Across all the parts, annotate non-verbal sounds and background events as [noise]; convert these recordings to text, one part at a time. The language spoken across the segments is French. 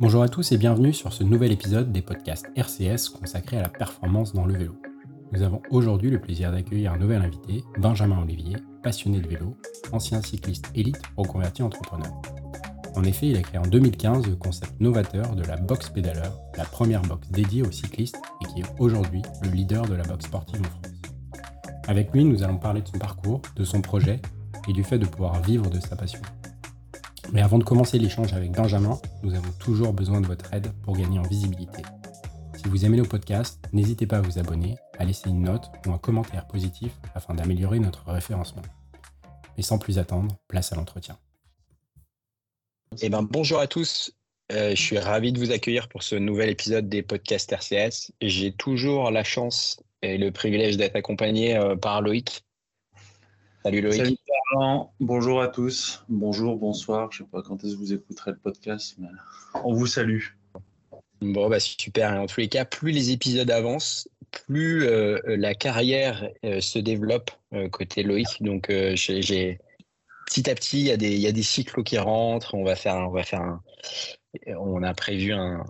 Bonjour à tous et bienvenue sur ce nouvel épisode des podcasts RCS consacrés à la performance dans le vélo. Nous avons aujourd'hui le plaisir d'accueillir un nouvel invité, Benjamin Olivier, passionné de vélo, ancien cycliste élite reconverti entrepreneur. En effet, il a créé en 2015 le concept novateur de la box pédaleur, la première box dédiée aux cyclistes et qui est aujourd'hui le leader de la boxe sportive en France. Avec lui, nous allons parler de son parcours, de son projet et du fait de pouvoir vivre de sa passion. Mais avant de commencer l'échange avec Benjamin, nous avons toujours besoin de votre aide pour gagner en visibilité. Si vous aimez nos podcasts, n'hésitez pas à vous abonner, à laisser une note ou un commentaire positif afin d'améliorer notre référencement. Mais sans plus attendre, place à l'entretien. Eh ben, bonjour à tous. Euh, je suis ravi de vous accueillir pour ce nouvel épisode des podcasts RCS. J'ai toujours la chance et le privilège d'être accompagné euh, par Loïc. Salut Loïc. Salut Bonjour à tous. Bonjour, bonsoir. Je ne sais pas quand est-ce que vous écouterez le podcast, mais on vous salue. Bon, bah super. En tous les cas, plus les épisodes avancent, plus euh, la carrière se développe côté Loïc. Donc, j'ai petit à petit, il y a des, il y a des cyclos qui rentrent. On va faire, on va faire on a prévu un,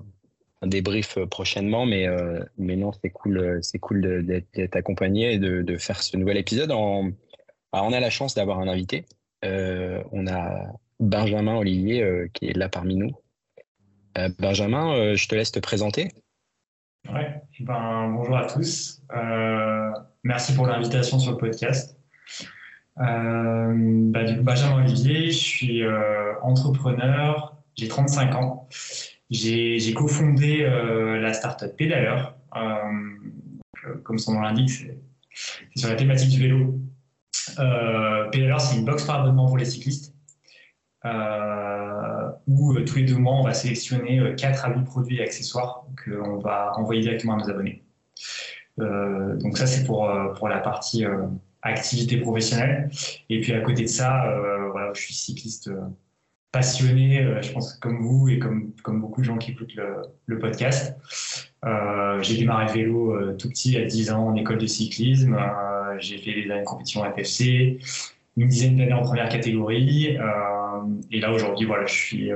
débrief prochainement, mais, euh, mais non, c'est cool, c'est cool d'être accompagné et de, faire ce nouvel épisode. En, on a la chance d'avoir un invité. Euh, on a Benjamin Olivier euh, qui est là parmi nous. Benjamin, je te laisse te présenter. Ouais, ben, bonjour à tous. merci pour l'invitation sur le podcast. Euh, bah, Benjamin Olivier, je suis euh, entrepreneur, j'ai 35 ans. J'ai cofondé euh, la startup Pédaleur. comme son nom l'indique, c'est sur la thématique du vélo. Pédaleur, c'est une box par abonnement pour les cyclistes. où tous les deux mois, on va sélectionner 4 à 8 produits et accessoires qu'on va envoyer directement à nos abonnés. donc ça, c'est pour, pour la partie activité professionnelle. Et puis à côté de ça, euh, voilà, je suis cycliste euh, passionné, euh, je pense comme vous et comme, comme beaucoup de gens qui écoutent le, le podcast. j'ai démarré le vélo tout petit à 10 ans en école de cyclisme. J'ai fait des années de compétition à FFC, une dizaine d'années en première catégorie. et là aujourd'hui, voilà, je suis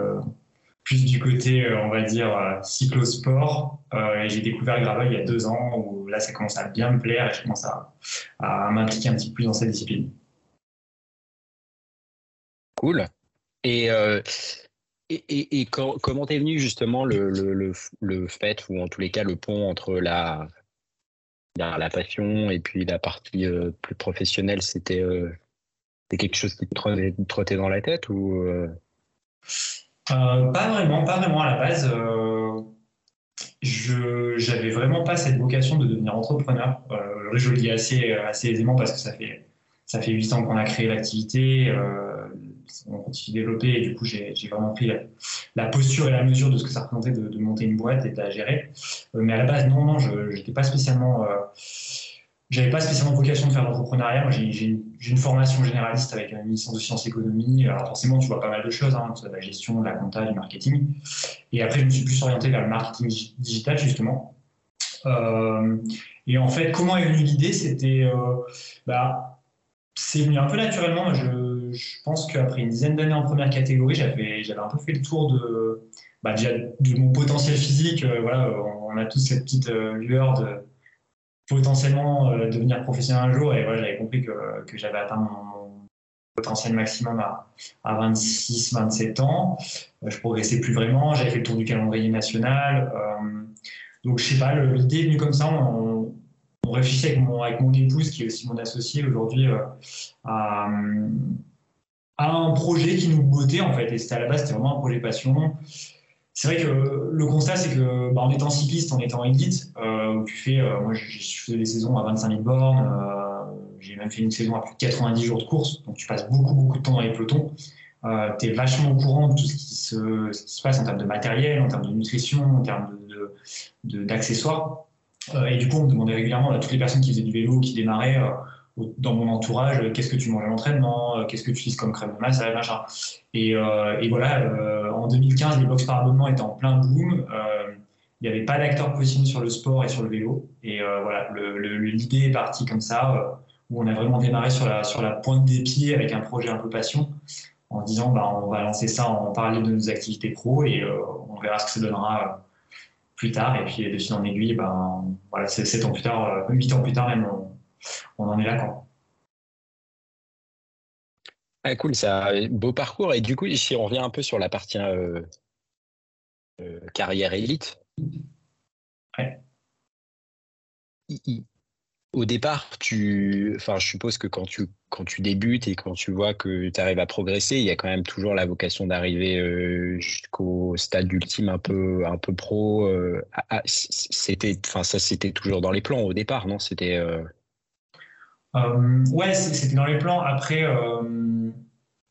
plus du côté, on va dire, cyclosport. et j'ai découvert le gravel il y a deux ans où là, ça commence à bien me plaire et je commence à, m'impliquer un petit peu plus dans cette discipline. Cool. Et, euh, et, comment t'es venu justement le, le, fait, ou en tous les cas le pont entre la, la, passion et puis la partie euh, plus professionnelle, c'était euh, quelque chose qui te trottait, dans la tête ou Pas vraiment, pas vraiment à la base je j'avais vraiment pas cette vocation de devenir entrepreneur. Euh, je le dis assez, assez aisément parce que ça fait, ça fait 8 ans qu'on a créé l'activité, euh, on continue de développer et du coup j'ai vraiment pris la, posture et la mesure de ce que ça représentait de, monter une boîte et de la gérer. Euh, mais à la base, non, non, je n'étais pas spécialement j'avais pas spécialement vocation de faire l'entrepreneuriat. J'ai une formation généraliste avec une licence de sciences économie. Alors forcément, tu vois pas mal de choses, hein, la gestion, la compta, du marketing. Et après, je me suis plus orienté vers le marketing digital, justement. Euh, et en fait, comment est venue l'idée? C'était, euh, bah, c'est venu un peu naturellement. Je pense qu'après une dizaine d'années en première catégorie, j'avais, un peu fait le tour de, bah, mon potentiel physique. Euh, voilà, on a tous cette petite lueur de potentiellement euh, devenir professionnel un jour. Et voilà, j'avais compris que, que j'avais atteint mon, potentiel maximum à, à 26, 27 ans. Euh, je progressais plus vraiment. J'avais fait le tour du calendrier national. Euh, donc, je sais pas, l'idée est venue comme ça. On, on réfléchit avec mon, avec mon, épouse, qui est aussi mon associé aujourd'hui, à, à, un projet qui nous bottait en fait. Et c'était à la base, c'était vraiment un projet passion c'est vrai que le constat, c'est que bah, en étant cycliste, en étant élite, euh, tu fais, euh, moi je faisais des saisons à 25 000 bornes, euh, j'ai même fait une saison à plus de 90 jours de course, donc tu passes beaucoup beaucoup de temps dans les pelotons. Euh, tu es vachement au courant de tout ce qui, se, se, passe en termes de matériel, en termes de nutrition, en termes d'accessoires. De, de, et du coup, on me demandait régulièrement à toutes les personnes qui faisaient du vélo, qui démarraient, dans mon entourage, euh, qu'est-ce que tu manges à l'entraînement, euh, qu'est-ce que tu utilises comme crème de massage, machin. Et, euh, et voilà, en 2015, les box par abonnement étaient en plein boom. il n'y avait pas d'acteurs positionnés sur le sport et sur le vélo. Et voilà, l'idée est partie comme ça, où on a vraiment démarré sur la, sur la pointe des pieds avec un projet un peu passion. en disant bah, on va lancer ça en parallèle de nos activités pro et on verra ce que ça donnera plus tard. Et puis de fil en aiguille, ben, voilà, 7 ans plus tard, 8 ans plus tard même, en est là. Ah, cool, ça, beau parcours. Et du coup, si on revient un peu sur la partie carrière élite, ouais au départ, tu, enfin, je suppose que quand tu, quand tu débutes et quand tu vois que tu arrives à progresser, il y a quand même toujours la vocation d'arriver euh, jusqu'au stade ultime un peu, un peu pro. Euh, c'était, enfin, ça, c'était toujours dans les plans au départ, non? C'était. Euh... euh ouais, c'était dans les plans. Après,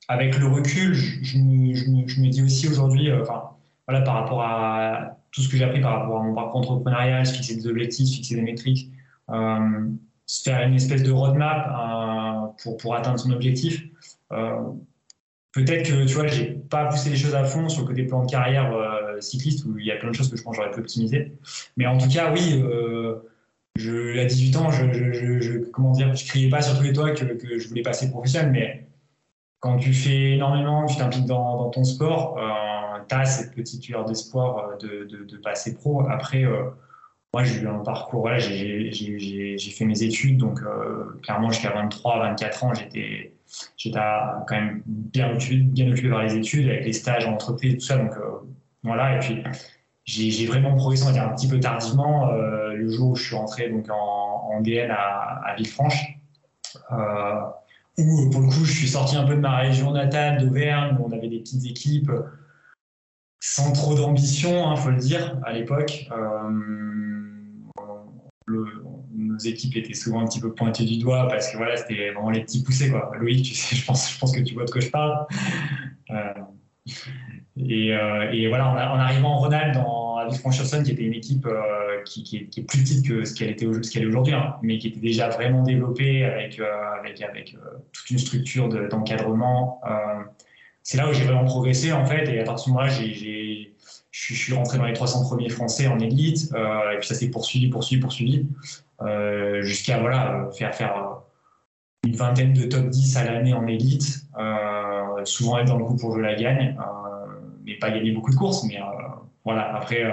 avec le recul, je, me dis aussi aujourd'hui, enfin, voilà, par rapport à tout ce que j'ai appris par rapport à mon parcours entrepreneurial, se fixer des objectifs, se fixer des métriques, euh, se faire une espèce de roadmap euh, pour, atteindre son objectif. Euh, peut-être que tu vois, j'ai pas poussé les choses à fond sur le côté plan de carrière cycliste où il y a plein de choses que je pense j'aurais pu optimiser. Mais en tout cas, oui, je, à 18 ans, je, comment dire, je criais pas sur tous les toits que, je voulais passer professionnel, mais quand tu fais énormément, tu t'impliques dans, ton sport, tu as cette petite lueur d'espoir de, de, passer pro. Après, moi, j'ai eu un parcours, voilà, j'ai fait mes études, donc euh, clairement, jusqu'à 23, 24 ans, j'étais quand même bien occupé, bien occupé par les études, avec les stages en entreprise, tout ça. Donc euh, voilà, et puis j'ai vraiment progressé, on va dire, un petit peu tardivement, euh, le jour où je suis rentré donc, en, en DN à, Villefranche, où pour le coup, je suis sorti un peu de ma région natale d'Auvergne, où on avait des petites équipes sans trop d'ambition, il hein, faut le dire, à l'époque nos équipes étaient souvent un petit peu pointées du doigt parce que voilà, c'était vraiment les petits poussés. Quoi. Loïc, tu sais, je pense que tu vois de quoi je parle. Euh, et, euh, voilà, en, arrivant en Rhône-Alpes, dans Villefranche-sur-Saône, qui était une équipe euh, qui, est, plus petite que ce qu'elle était est aujourd'hui, hein, mais qui était déjà vraiment développée avec, avec toute une structure d'encadrement. c'est là où j'ai vraiment progressé en fait, et à partir de moment-là, j'ai je, suis rentré dans les 300 premiers français en élite, euh, et puis ça s'est poursuivi, poursuivi, poursuivi, euh, jusqu'à voilà, faire, faire euh, une vingtaine de top 10 à l'année en élite, souvent être dans le coup pour jouer la gagne, mais pas gagner beaucoup de courses. Mais voilà, après,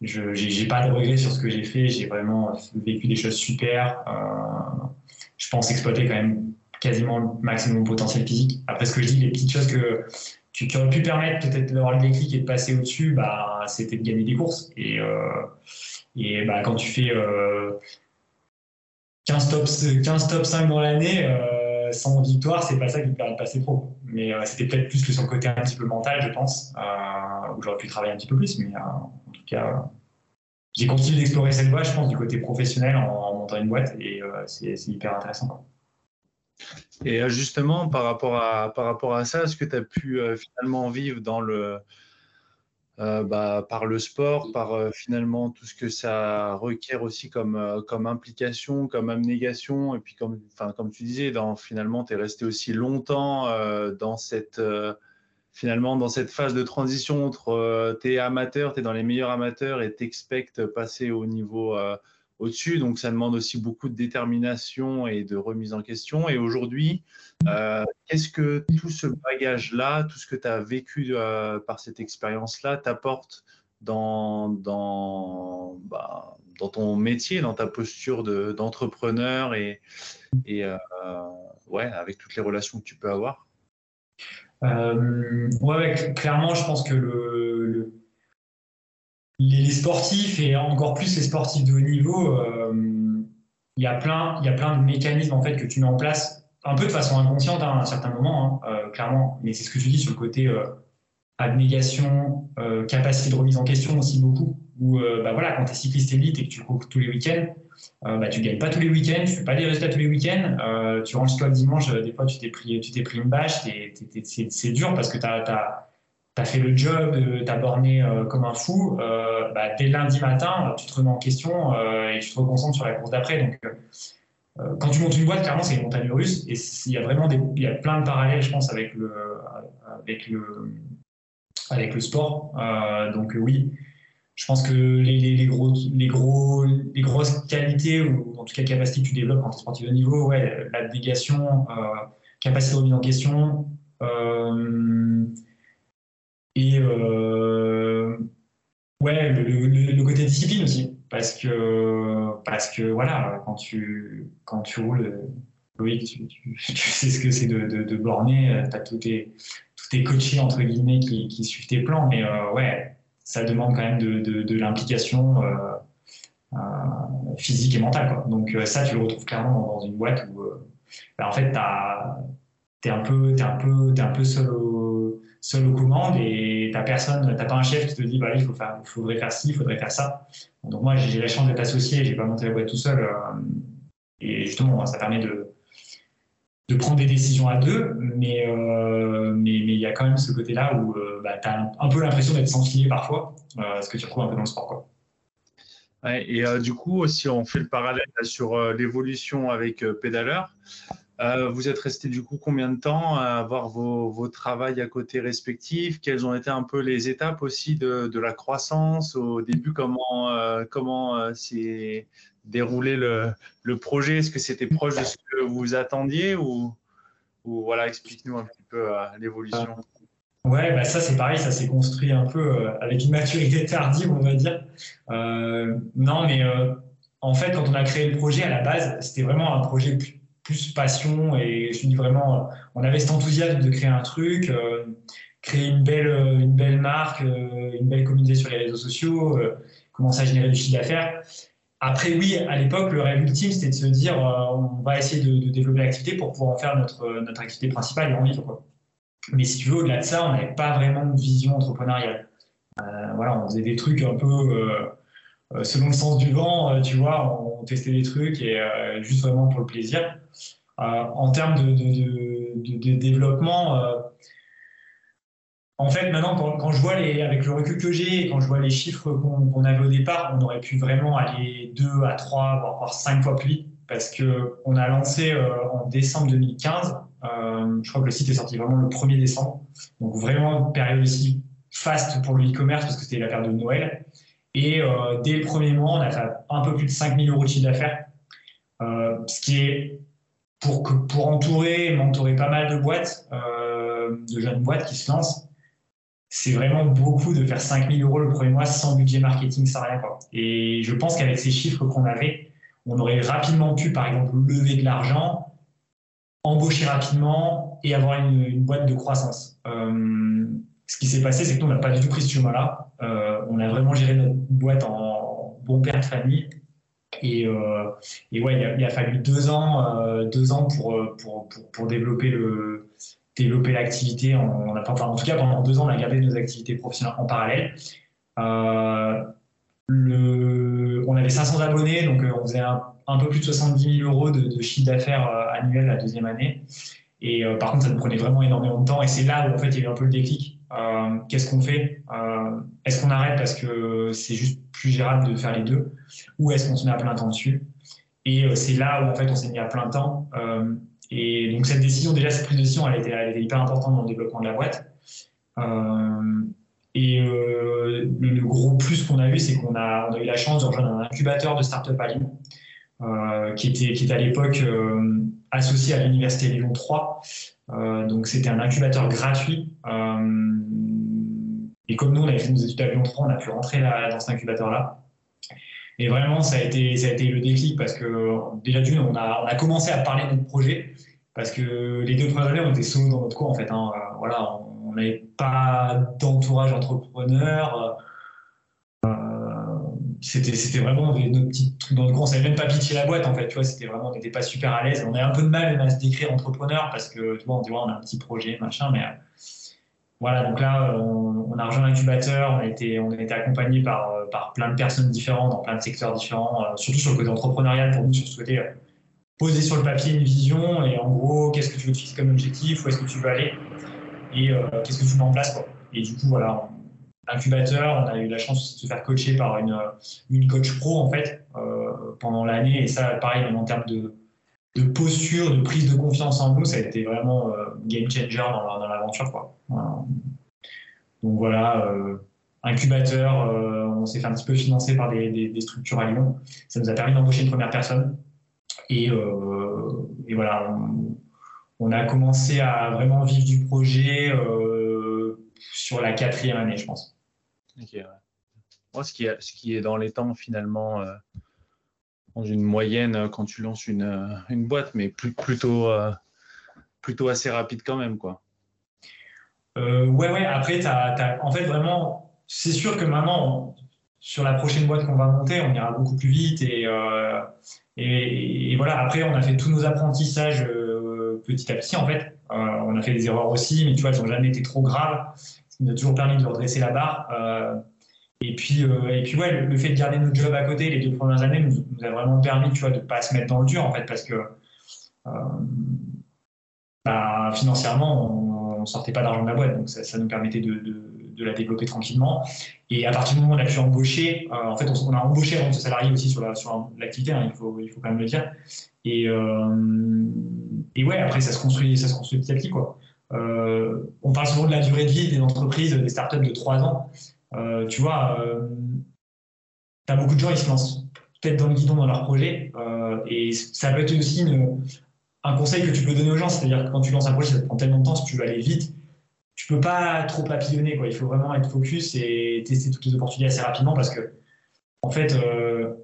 je n'ai pas de regrets sur ce que j'ai fait, j'ai vraiment vécu des choses super. je pense exploiter quand même quasiment le maximum potentiel physique. Après, ce que je dis, les petites choses que qui, aurait pu permettre peut-être d'avoir le déclic et de passer au-dessus, bah, c'était de gagner des courses. Et, euh, et bah, quand tu fais 15, top, 15 top 5 dans l'année, euh, sans victoire, c'est pas ça qui te permet de passer pro. Mais euh, c'était peut-être plus que le côté un petit peu mental, je pense, où j'aurais pu travailler un petit peu plus. Mais en tout cas, j'ai continué d'explorer cette voie, je pense, du côté professionnel en, montant une boîte. Et c'est hyper intéressant. Et euh, justement, par rapport à, par rapport à ça, est-ce que tu as pu euh, finalement vivre dans le, euh, bah, par le sport, par finalement tout ce que ça requiert aussi comme, comme implication, comme abnégation, et puis comme, comme tu disais, dans, finalement, tu es resté aussi longtemps dans cette finalement dans cette phase de transition entre tu es amateur, tu es dans les meilleurs amateurs et tu expectes passer au niveau au-dessus. Donc, ça demande aussi beaucoup de détermination et de remise en question. Et aujourd'hui, euh, qu'est-ce que tout ce bagage-là, tout ce que tu as vécu euh, par cette expérience-là, t'apporte dans, dans, bah, dans ton métier, dans ta posture d'entrepreneur et, et euh, ouais, avec toutes les relations que tu peux avoir? Ouais, clairement, je pense que le les, sportifs et encore plus les sportifs de haut niveau, euh, il y a plein, y a plein de mécanismes en fait que tu mets en place un peu de façon inconsciente hein, à un certain moment, hein, euh, clairement. Mais c'est ce que tu dis sur le côté euh, abnégation, capacité de remise en question aussi beaucoup. Où bah voilà, quand tu es cycliste élite et que tu cours tous les week-ends, bah, tu gagnes pas tous les week-ends, tu fais pas des résultats tous les week-ends. tu rentres toi le dimanche, des fois tu t'es pris, tu t'es pris une bâche, c'est dur parce que tu as tu fait le job, euh, tu as borné euh, comme un fou, euh, bah, dès lundi matin, tu te remets en question et tu te reconcentres sur la course d'après. Donc, quand tu montes une boîte, clairement, c'est une montagne russe. Et il y a vraiment des, y a plein de parallèles, je pense, avec le, avec le, avec le sport. donc, oui, je pense que les, les, gros, les, gros, les grosses qualités, ou en tout cas capacités que tu développes quand tu es sportif de niveau, ouais, l'abnégation, capacité de remise en question, et ouais, le, côté discipline aussi. Parce que, parce que voilà, quand tu, quand tu roules, Loïc, tu, [laughs] sais ce que c'est de, de, borner. Tu as tous tes, coachés, entre guillemets, qui, qui suivent tes plans. Mais ouais, ça demande quand même de, de, l'implication euh, euh, physique et mentale. Quoi. Donc euh, ça, tu le retrouves clairement dans, une boîte où bah, en fait, tu es es un peu seul, seul aux commandes et t'as personne, t'as pas un chef qui te dit bah il faut faire, faudrait faire ci, il faudrait faire ça. Donc moi j'ai la chance d'être associé, j'ai pas monté la boîte tout seul et justement ça permet de de prendre des décisions à deux, mais euh, mais il y a quand même ce côté-là où euh, bah, tu as un, peu l'impression d'être sans filet parfois, euh, ce que tu retrouves un peu dans le sport. Quoi. Et du coup, si on fait le parallèle sur l'évolution avec Pédaleur, vous êtes resté du coup combien de temps à avoir vos, vos travails à côté respectifs? Quelles ont été un peu les étapes aussi de, de la croissance? Au début, comment, comment c'est dérouler le, le projet? Est-ce que c'était proche de ce que vous attendiez ou, ou voilà, explique-nous un petit peu euh, l'évolution. Ouais, bah ça c'est pareil, ça s'est construit un peu euh, avec une maturité tardive, on va dire. Euh, non, mais en fait, quand on a créé le projet à la base, c'était vraiment un projet plus, passion et je dis vraiment, on avait cet enthousiasme de créer un truc, créer une belle, une belle marque, une belle communauté sur les réseaux sociaux, commencer à générer du chiffre d'affaires. Après, oui, à l'époque, le rêve ultime, c'était de se dire, euh, on va essayer de, développer l'activité pour pouvoir en faire notre, notre activité principale et en vivre. Mais si tu veux, au-delà de ça, on n'avait pas vraiment de vision entrepreneuriale. Euh, voilà, on faisait des trucs un peu euh, selon le sens du vent, tu vois, on testait des trucs et juste vraiment pour le plaisir. en termes de, développement, en fait, maintenant, quand, je vois les, avec le recul que j'ai, quand je vois les chiffres qu'on avait au départ, on aurait pu vraiment aller deux à trois, voire cinq fois plus parce que on a lancé euh, en décembre 2015. Euh, je crois que le site est sorti vraiment le 1er décembre, donc vraiment une période aussi faste pour le e-commerce parce que c'était la période de Noël. Et euh, dès le premier mois, on a fait un peu plus de 5000 euros de chiffre d'affaires, ce qui est pour, que, pour entourer, mentorer pas mal de boîtes, de jeunes boîtes qui se lancent c'est vraiment beaucoup de faire 5000 euros le premier mois sans budget marketing, sans rien. Quoi. Et je pense qu'avec ces chiffres qu'on avait, on aurait rapidement pu, par exemple, lever de l'argent, embaucher rapidement et avoir une, boîte de croissance. Euh, ce qui s'est passé, c'est que nous, on n'a pas du tout pris ce chemin-là. Euh, on a vraiment géré notre boîte en bon père de famille. Et, euh, ouais, il a, fallu deux ans, deux ans pour, développer l'activité. En tout cas, pendant deux ans, on a gardé nos activités professionnelles en parallèle. Euh, le, on avait 500 abonnés, donc euh, on faisait un, peu plus de 70 000 euros de, chiffre d'affaires euh, annuel la deuxième année. Et par contre, ça nous prenait vraiment énormément de temps. Et c'est là où en fait il y a eu un peu le déclic. Qu'est-ce qu'on fait? Est-ce qu'on arrête parce que c'est juste plus gérable de faire les deux, ou est-ce qu'on se met à plein temps dessus? Et c'est là où en fait on s'est mis à plein temps. Et donc cette décision, déjà cette prise de décision, elle était, hyper importante dans le développement de la boîte. Euh, et euh, le, gros plus qu'on a eu, c'est qu'on a, eu la chance de rejoindre un incubateur de start-up à Lyon, euh, qui, était, à l'époque euh, associé à l'université Lyon 3. Euh, donc c'était un incubateur gratuit. et comme nous, on avait fait nos études à Lyon 3, on a pu rentrer là, dans cet incubateur-là. Et vraiment, ça a été, ça a été le déclic parce que déjà d'une, on a, on a commencé à parler de notre projet parce que les deux premières années, on était solo dans notre cours en fait. Hein. Voilà, on n'avait pas d'entourage entrepreneur. Euh, c'était, c'était vraiment notre petit truc dans le cours. On savait même pas pitcher la boîte en fait. Tu vois, c'était vraiment, on n'était pas super à l'aise. On avait un peu de mal à se décrire entrepreneur parce que tu vois, on, dit, on a un petit projet, machin, mais voilà, donc là, on, a rejoint l'incubateur, on a été, on a été accompagné par, euh, par plein de personnes différentes, dans plein de secteurs différents, euh, surtout sur le côté entrepreneurial pour nous, sur ce côté euh, poser sur le papier une vision et en gros, qu'est-ce que tu veux te fixer comme objectif, où est-ce que tu veux aller et qu'est-ce que tu mets en place. Quoi. Et du coup, voilà, l'incubateur, on a eu la chance de se faire coacher par une, une coach pro en fait pendant l'année et ça, pareil, en termes de, de posture, de prise de confiance en nous, ça a été vraiment euh, game changer dans, dans l'aventure. Quoi. Donc voilà, euh, incubateur, euh, on s'est fait un petit peu financer par des, des, structures à Lyon. Ça nous a permis d'embaucher une première personne. Et, et voilà, on a commencé à vraiment vivre du projet sur la quatrième année, je pense. Moi, ce qui, est, dans les temps finalement, dans une moyenne quand tu lances une, une boîte, mais plutôt, plutôt assez rapide quand même, quoi. Euh, ouais, ouais. Après, en fait, vraiment, c'est sûr que maintenant, sur la prochaine boîte qu'on va monter, on ira beaucoup plus vite. Et, euh, voilà, après, on a fait tous nos apprentissages euh, petit à petit, en fait. on a fait des erreurs aussi, mais tu vois, elles n'ont jamais été trop graves. Ça nous a toujours permis de redresser la barre. et puis, et puis ouais, le, fait de garder notre job à côté les deux premières années nous, a vraiment permis, tu vois, de ne pas se mettre dans le dur, en fait, parce que bah, financièrement, on sortait pas d'argent de la boîte, donc ça, nous permettait de, la développer tranquillement. Et à partir du moment où on a pu embaucher, euh, en fait, on, a embauché avant de aussi sur l'activité, hein, il, faut, il faut quand même le dire. Et, euh, et ouais, après, ça se construit, ça se construit petit à petit. Quoi. Euh, on parle souvent de la durée de vie des entreprises, des startups de 3 ans. tu vois, tu as beaucoup de gens, ils se lancent peut-être dans le guidon dans leur projet. et ça peut être aussi un conseil que tu peux donner aux gens, c'est-à-dire que quand tu lances un projet, ça te prend tellement de temps, si tu veux aller vite, tu peux pas trop papillonner. Quoi. Il faut vraiment être focus et tester toutes les opportunités assez rapidement parce que, en fait, euh,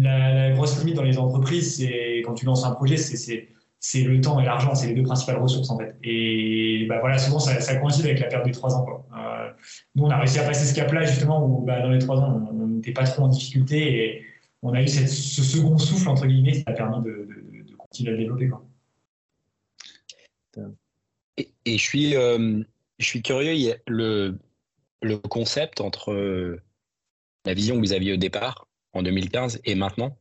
la, grosse limite dans les entreprises, c'est quand tu lances un projet, c'est le temps et l'argent, c'est les deux principales ressources en fait. Et bah, voilà, souvent ça, coïncide avec la perte des trois ans. Quoi. Euh, nous, on a réussi à passer ce cap-là justement où bah, dans les trois ans, on n'était pas trop en difficulté et on a eu cette, ce second souffle entre guillemets, ça a permis de qu'il a développé. Quoi. Et, je, suis, euh, je suis curieux, le, le concept entre euh, la vision que vous aviez au départ, en 2015, et maintenant,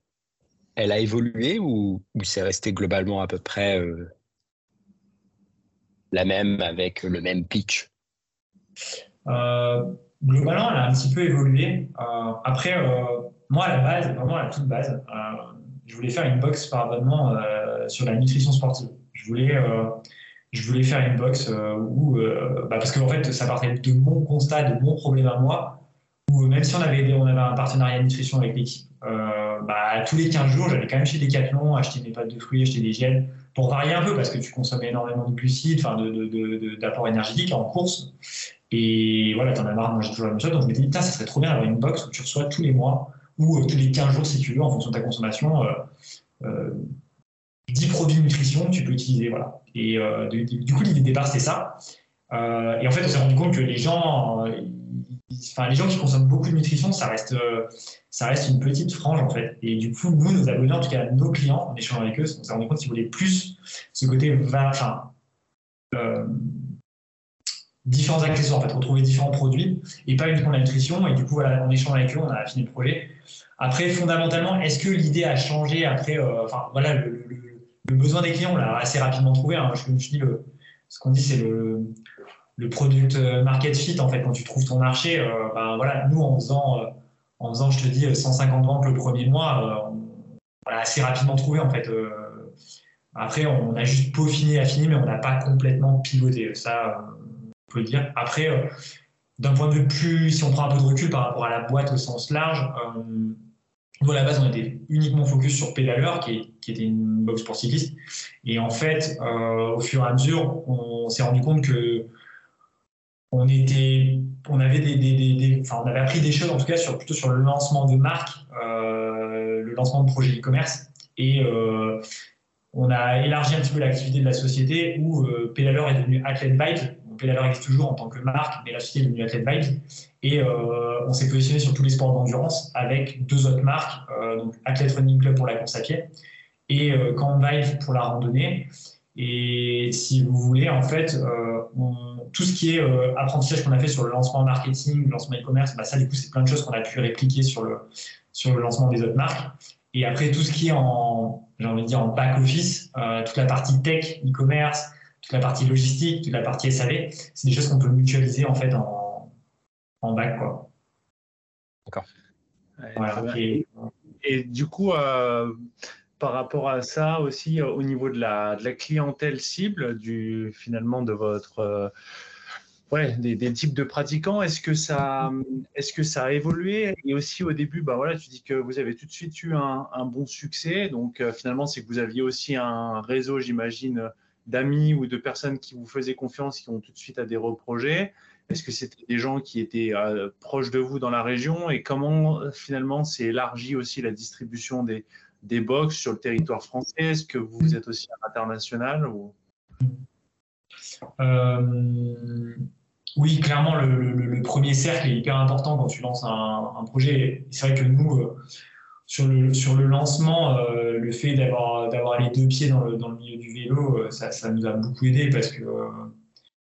elle a évolué ou, c'est resté globalement à peu près euh, la même avec le même pitch? Globalement, elle a un petit peu évolué. après, moi, à la base, vraiment à la toute base, je voulais faire une box par abonnement euh, sur la nutrition sportive. Je voulais, euh, je voulais faire une box euh, où, bah, parce qu'en fait, ça partait de mon constat, de mon problème à moi, où même si on avait, on avait un partenariat de nutrition avec l'équipe, bah, tous les 15 jours, j'allais quand même chez Decathlon, acheter mes pâtes de fruits, acheter des gels, pour varier un peu, parce que tu consommais énormément de glucides, enfin d'apport énergétique en course. Et voilà, tu en as marre de manger toujours la même chose. Donc je me dit, ça serait trop bien d'avoir une box où tu reçois tous les mois ou euh, tous les 15 jours, si tu veux, en fonction de ta consommation, 10 euh, euh, produits de nutrition que tu peux utiliser. Voilà. Et du coup, l'idée de départ, c'était ça. et en fait, on s'est rendu compte que les gens, enfin, les gens qui consomment beaucoup de nutrition, ça reste, ça reste une petite frange en fait. Et du coup, nous, nos abonnés, en tout cas nos clients, en échangeant avec eux, on s'est rendu compte qu'ils voulaient plus ce côté va, enfin, différents accessoires, en fait, retrouver différents produits et pas uniquement la nutrition. Et du coup, voilà, en échangeant avec eux, on a affiné le projet. Après, fondamentalement, est-ce que l'idée a changé après euh, voilà, le, besoin des clients, on l'a assez rapidement trouvé. Hein. Je, dit, le, ce qu'on dit, c'est le, le product market fit. En fait, quand tu trouves ton marché, euh, ben, voilà, nous, en faisant, euh, en faisant, je te dis, 150 ventes le premier mois, on, l'a assez rapidement trouvé, en fait. après, on a juste peaufiné, affiné, mais on n'a pas complètement pivoté. Ça, on peut le dire. Après, d'un point de vue plus, si on prend un peu de recul par rapport à la boîte au sens large, nous, à la base, on était uniquement focus sur Pédaleur, qui, qui, était une box pour cyclistes. Et en fait, euh, au fur et à mesure, on s'est rendu compte que on on avait on appris des choses en tout cas sur plutôt sur le lancement de marque, euh, le lancement de projets e-commerce, et euh, on a élargi un petit peu l'activité de la société où euh, est devenu Athlete Bike. Pédaleur existe toujours en tant que marque, mais la société est devenue Athlete Bike. Et euh, on s'est positionné sur tous les sports d'endurance avec deux autres marques, euh, donc Athlete Running Club pour la course à pied et Camp Vive pour la randonnée. Et si vous voulez, en fait, tout ce qui est apprentissage qu'on a fait sur le lancement marketing, le lancement e-commerce, bah ça, du coup, c'est plein de choses qu'on a pu répliquer sur le, sur le lancement des autres marques. Et après, tout ce qui est en, j'ai envie de dire, en back-office, toute la partie tech, e-commerce, toute la partie logistique, toute la partie SAV, c'est des choses qu'on peut mutualiser en fait en, en bac. Quoi. D'accord. et, du coup, euh, par rapport à ça aussi, euh, au niveau de la, clientèle cible, du, finalement de votre. Euh, ouais, des, types de pratiquants, est-ce que, ça, est que ça a évolué? Et aussi au début, bah voilà, tu dis que vous avez tout de suite eu un, bon succès. Donc finalement, c'est que vous aviez aussi un réseau, j'imagine, d'amis ou de personnes qui vous faisaient confiance, qui ont tout de suite adhéré au projet Est-ce que c'était des gens qui étaient euh, proches de vous dans la région? Et comment finalement s'est élargi aussi la distribution des, des box sur le territoire français? Est-ce que vous êtes aussi international ou... Euh, oui, clairement, le, premier cercle est hyper important quand tu lances un, projet. C'est vrai que nous, euh, sur, le, lancement, euh, le fait d'avoir, les deux pieds dans le, milieu du vélo, ça, nous a beaucoup aidé parce que,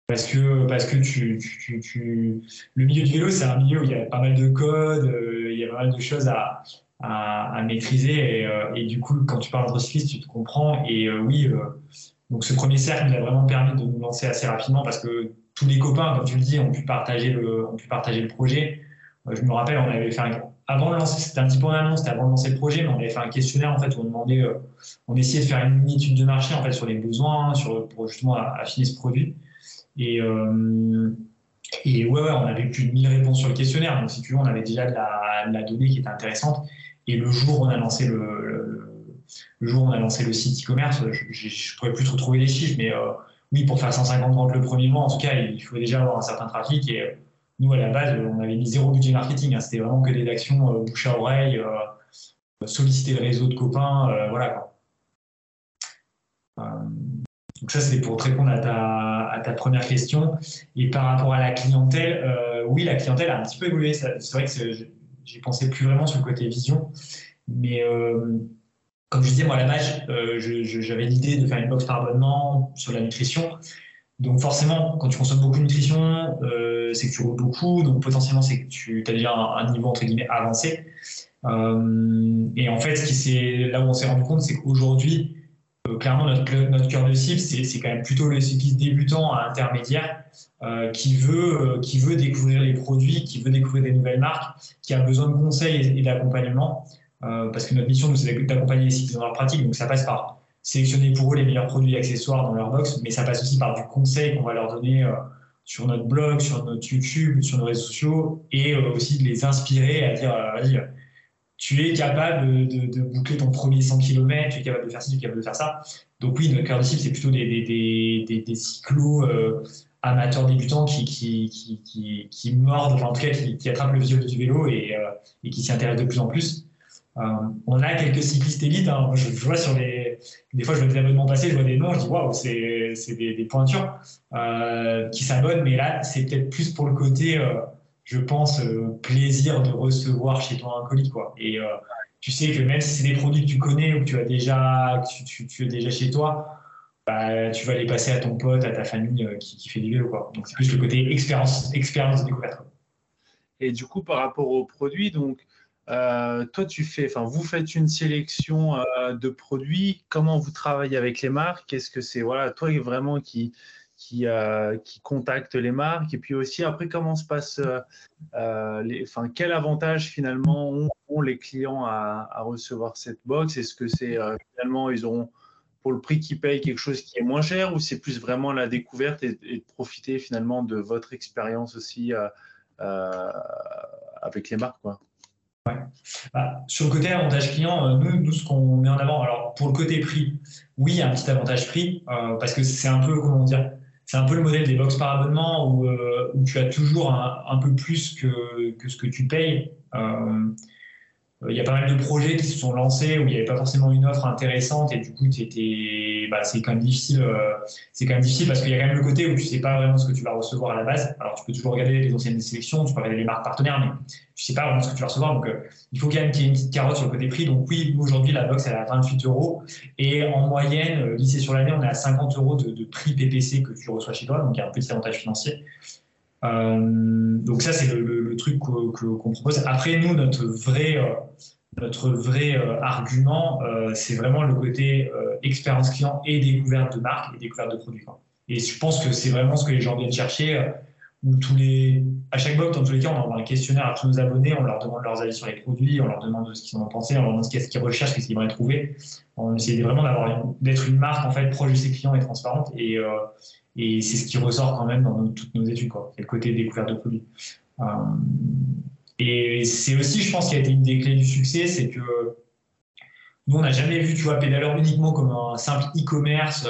parce que, parce que tu, tu, le milieu du vélo, c'est un milieu où il y a pas mal de codes, il y a pas mal de choses à, à, maîtriser. Et, et, du coup, quand tu parles de cycliste, tu te comprends. Et oui, donc ce premier cercle nous a vraiment permis de nous lancer assez rapidement parce que tous les copains, comme tu le dis, ont pu partager le, ont pu partager le projet. Euh, je me rappelle, on avait fait un, avant de lancer, c'était un petit peu en annonce, c'était avant de lancer le projet, mais on avait fait un questionnaire en fait où on demandait, euh, on essayait de faire une étude de marché en fait sur les besoins, sur pour justement affiner ce produit. Et euh, et ouais, ouais, on avait plus de 1000 réponses sur le questionnaire, donc si tu veux, on avait déjà de la, de la donnée qui était intéressante. Et le jour où on a lancé le jour où on a lancé le site e-commerce, je ne pourrais plus retrouver les chiffres, mais euh, oui, pour faire 150 ventes le premier mois, en tout cas, il faut déjà avoir un certain trafic. Et euh, nous, à la base, on avait mis zéro budget marketing. Hein. C'était vraiment que des actions euh, bouche à oreille, solliciter le réseau de copains, voilà. donc ça, c'était pour te répondre à ta, à ta, première question. Et par rapport à la clientèle, oui, la clientèle a un petit peu évolué. C'est vrai que j'ai pensé plus vraiment sur le côté vision, mais comme je disais, moi, à la base, euh, j'avais l'idée de faire une box par abonnement sur la nutrition. Donc forcément, quand tu consommes beaucoup de nutrition, euh, c'est que tu roules beaucoup, donc potentiellement c'est que tu as déjà un, niveau entre guillemets avancé. Euh, et en fait, ce qui là où on s'est rendu compte, c'est qu'aujourd'hui, clairement notre, cœur de cible, c'est quand même plutôt le cycliste débutant à intermédiaire qui veut qui veut découvrir les produits, qui veut découvrir des nouvelles marques, qui a besoin de conseils et d'accompagnement. Euh, parce que notre mission, c'est d'accompagner les cyclistes dans leur pratique. Donc, ça passe par sélectionner pour eux les meilleurs produits et accessoires dans leur box, mais ça passe aussi par du conseil qu'on va leur donner euh, sur notre blog, sur notre YouTube, sur nos réseaux sociaux, et euh, aussi de les inspirer à dire, vas-y, tu es capable de, boucler ton premier 100 km, tu es capable de faire ci, tu es capable de faire ça. Donc oui, notre cœur de cible, c'est plutôt des, des, des, cyclos amateurs débutants qui, qui, qui, qui, mordent, enfin, en tout cas qui, attrapent le viol du vélo et, et qui s'y intéressent de plus en plus. Euh, on a quelques cyclistes élites. Hein. Je, vois sur les. Des fois, je vois des abonnements passer, je vois des noms, je dis waouh, c'est des, pointures euh, qui s'abonnent. Mais là, c'est peut-être plus pour le côté, euh, je pense, plaisir de recevoir chez toi un colis. Quoi. Et tu sais que même si c'est des produits que tu connais ou que tu as déjà, tu, déjà chez toi, bah, tu vas les passer à ton pote, à ta famille qui, fait du vélo. Quoi. Donc, c'est plus le côté expérience, expérience de découverte. Et du coup, par rapport aux produits, donc, euh, toi, tu fais, enfin, vous faites une sélection euh, de produits. Comment vous travaillez avec les marques? Est-ce que c'est voilà, toi vraiment qui qui, euh, qui contacte les marques. Et puis aussi après, comment se passe les, enfin, quel avantage finalement ont, les clients à, recevoir cette box? Est-ce que c'est finalement ils auront pour le prix qu'ils payent quelque chose qui est moins cher ou c'est plus vraiment la découverte et, profiter finalement de votre expérience aussi avec les marques quoi? Bah, sur le côté avantage client, euh, nous, ce qu'on met en avant, alors pour le côté prix, oui, il y a un petit avantage prix, euh, parce que c'est un peu, comment dire, c'est un peu le modèle des box par abonnement où, euh, tu as toujours un, peu plus que, que, ce que tu payes. Il y a pas mal de projets qui se sont lancés où il n'y avait pas forcément une offre intéressante et du coup, bah, c'est quand même difficile. c'est quand même difficile parce qu'il y a quand même le côté où tu sais pas vraiment ce que tu vas recevoir à la base. Alors, tu peux toujours regarder les anciennes sélections, tu peux regarder les marques partenaires, mais tu sais pas vraiment ce que tu vas recevoir. Donc, euh, il faut quand même qu'il y ait une petite carotte sur le côté prix. Donc, oui, aujourd'hui, la box, elle est à 28 euros. Et en moyenne, euh, lycée sur l'année, on est à 50 euros de, prix PPC que tu reçois chez toi. Donc, il y a un petit avantage financier. Euh, donc, ça, c'est le, truc qu'on propose. Après, nous, notre vrai, notre vrai argument, c'est vraiment le côté expérience client et découverte de marque et découverte de produits. Et je pense que c'est vraiment ce que les gens viennent chercher tous les, à chaque box, dans tous les cas, on envoie un questionnaire à tous nos abonnés, on leur demande leurs avis sur les produits, on leur demande ce qu'ils en ont pensé, on leur demande ce qu'ils recherchent, ce qu'ils aimeraient trouver. On essaie vraiment d'être une marque en fait proche de ses clients et transparente, euh, et c'est ce qui ressort quand même dans toutes nos études, quoi. Le côté découverte de produits. Euh, et c'est aussi, je pense, qui a été une des clés du succès, c'est que nous, on n'a jamais vu, tu vois, Pédaleur uniquement comme un simple e-commerce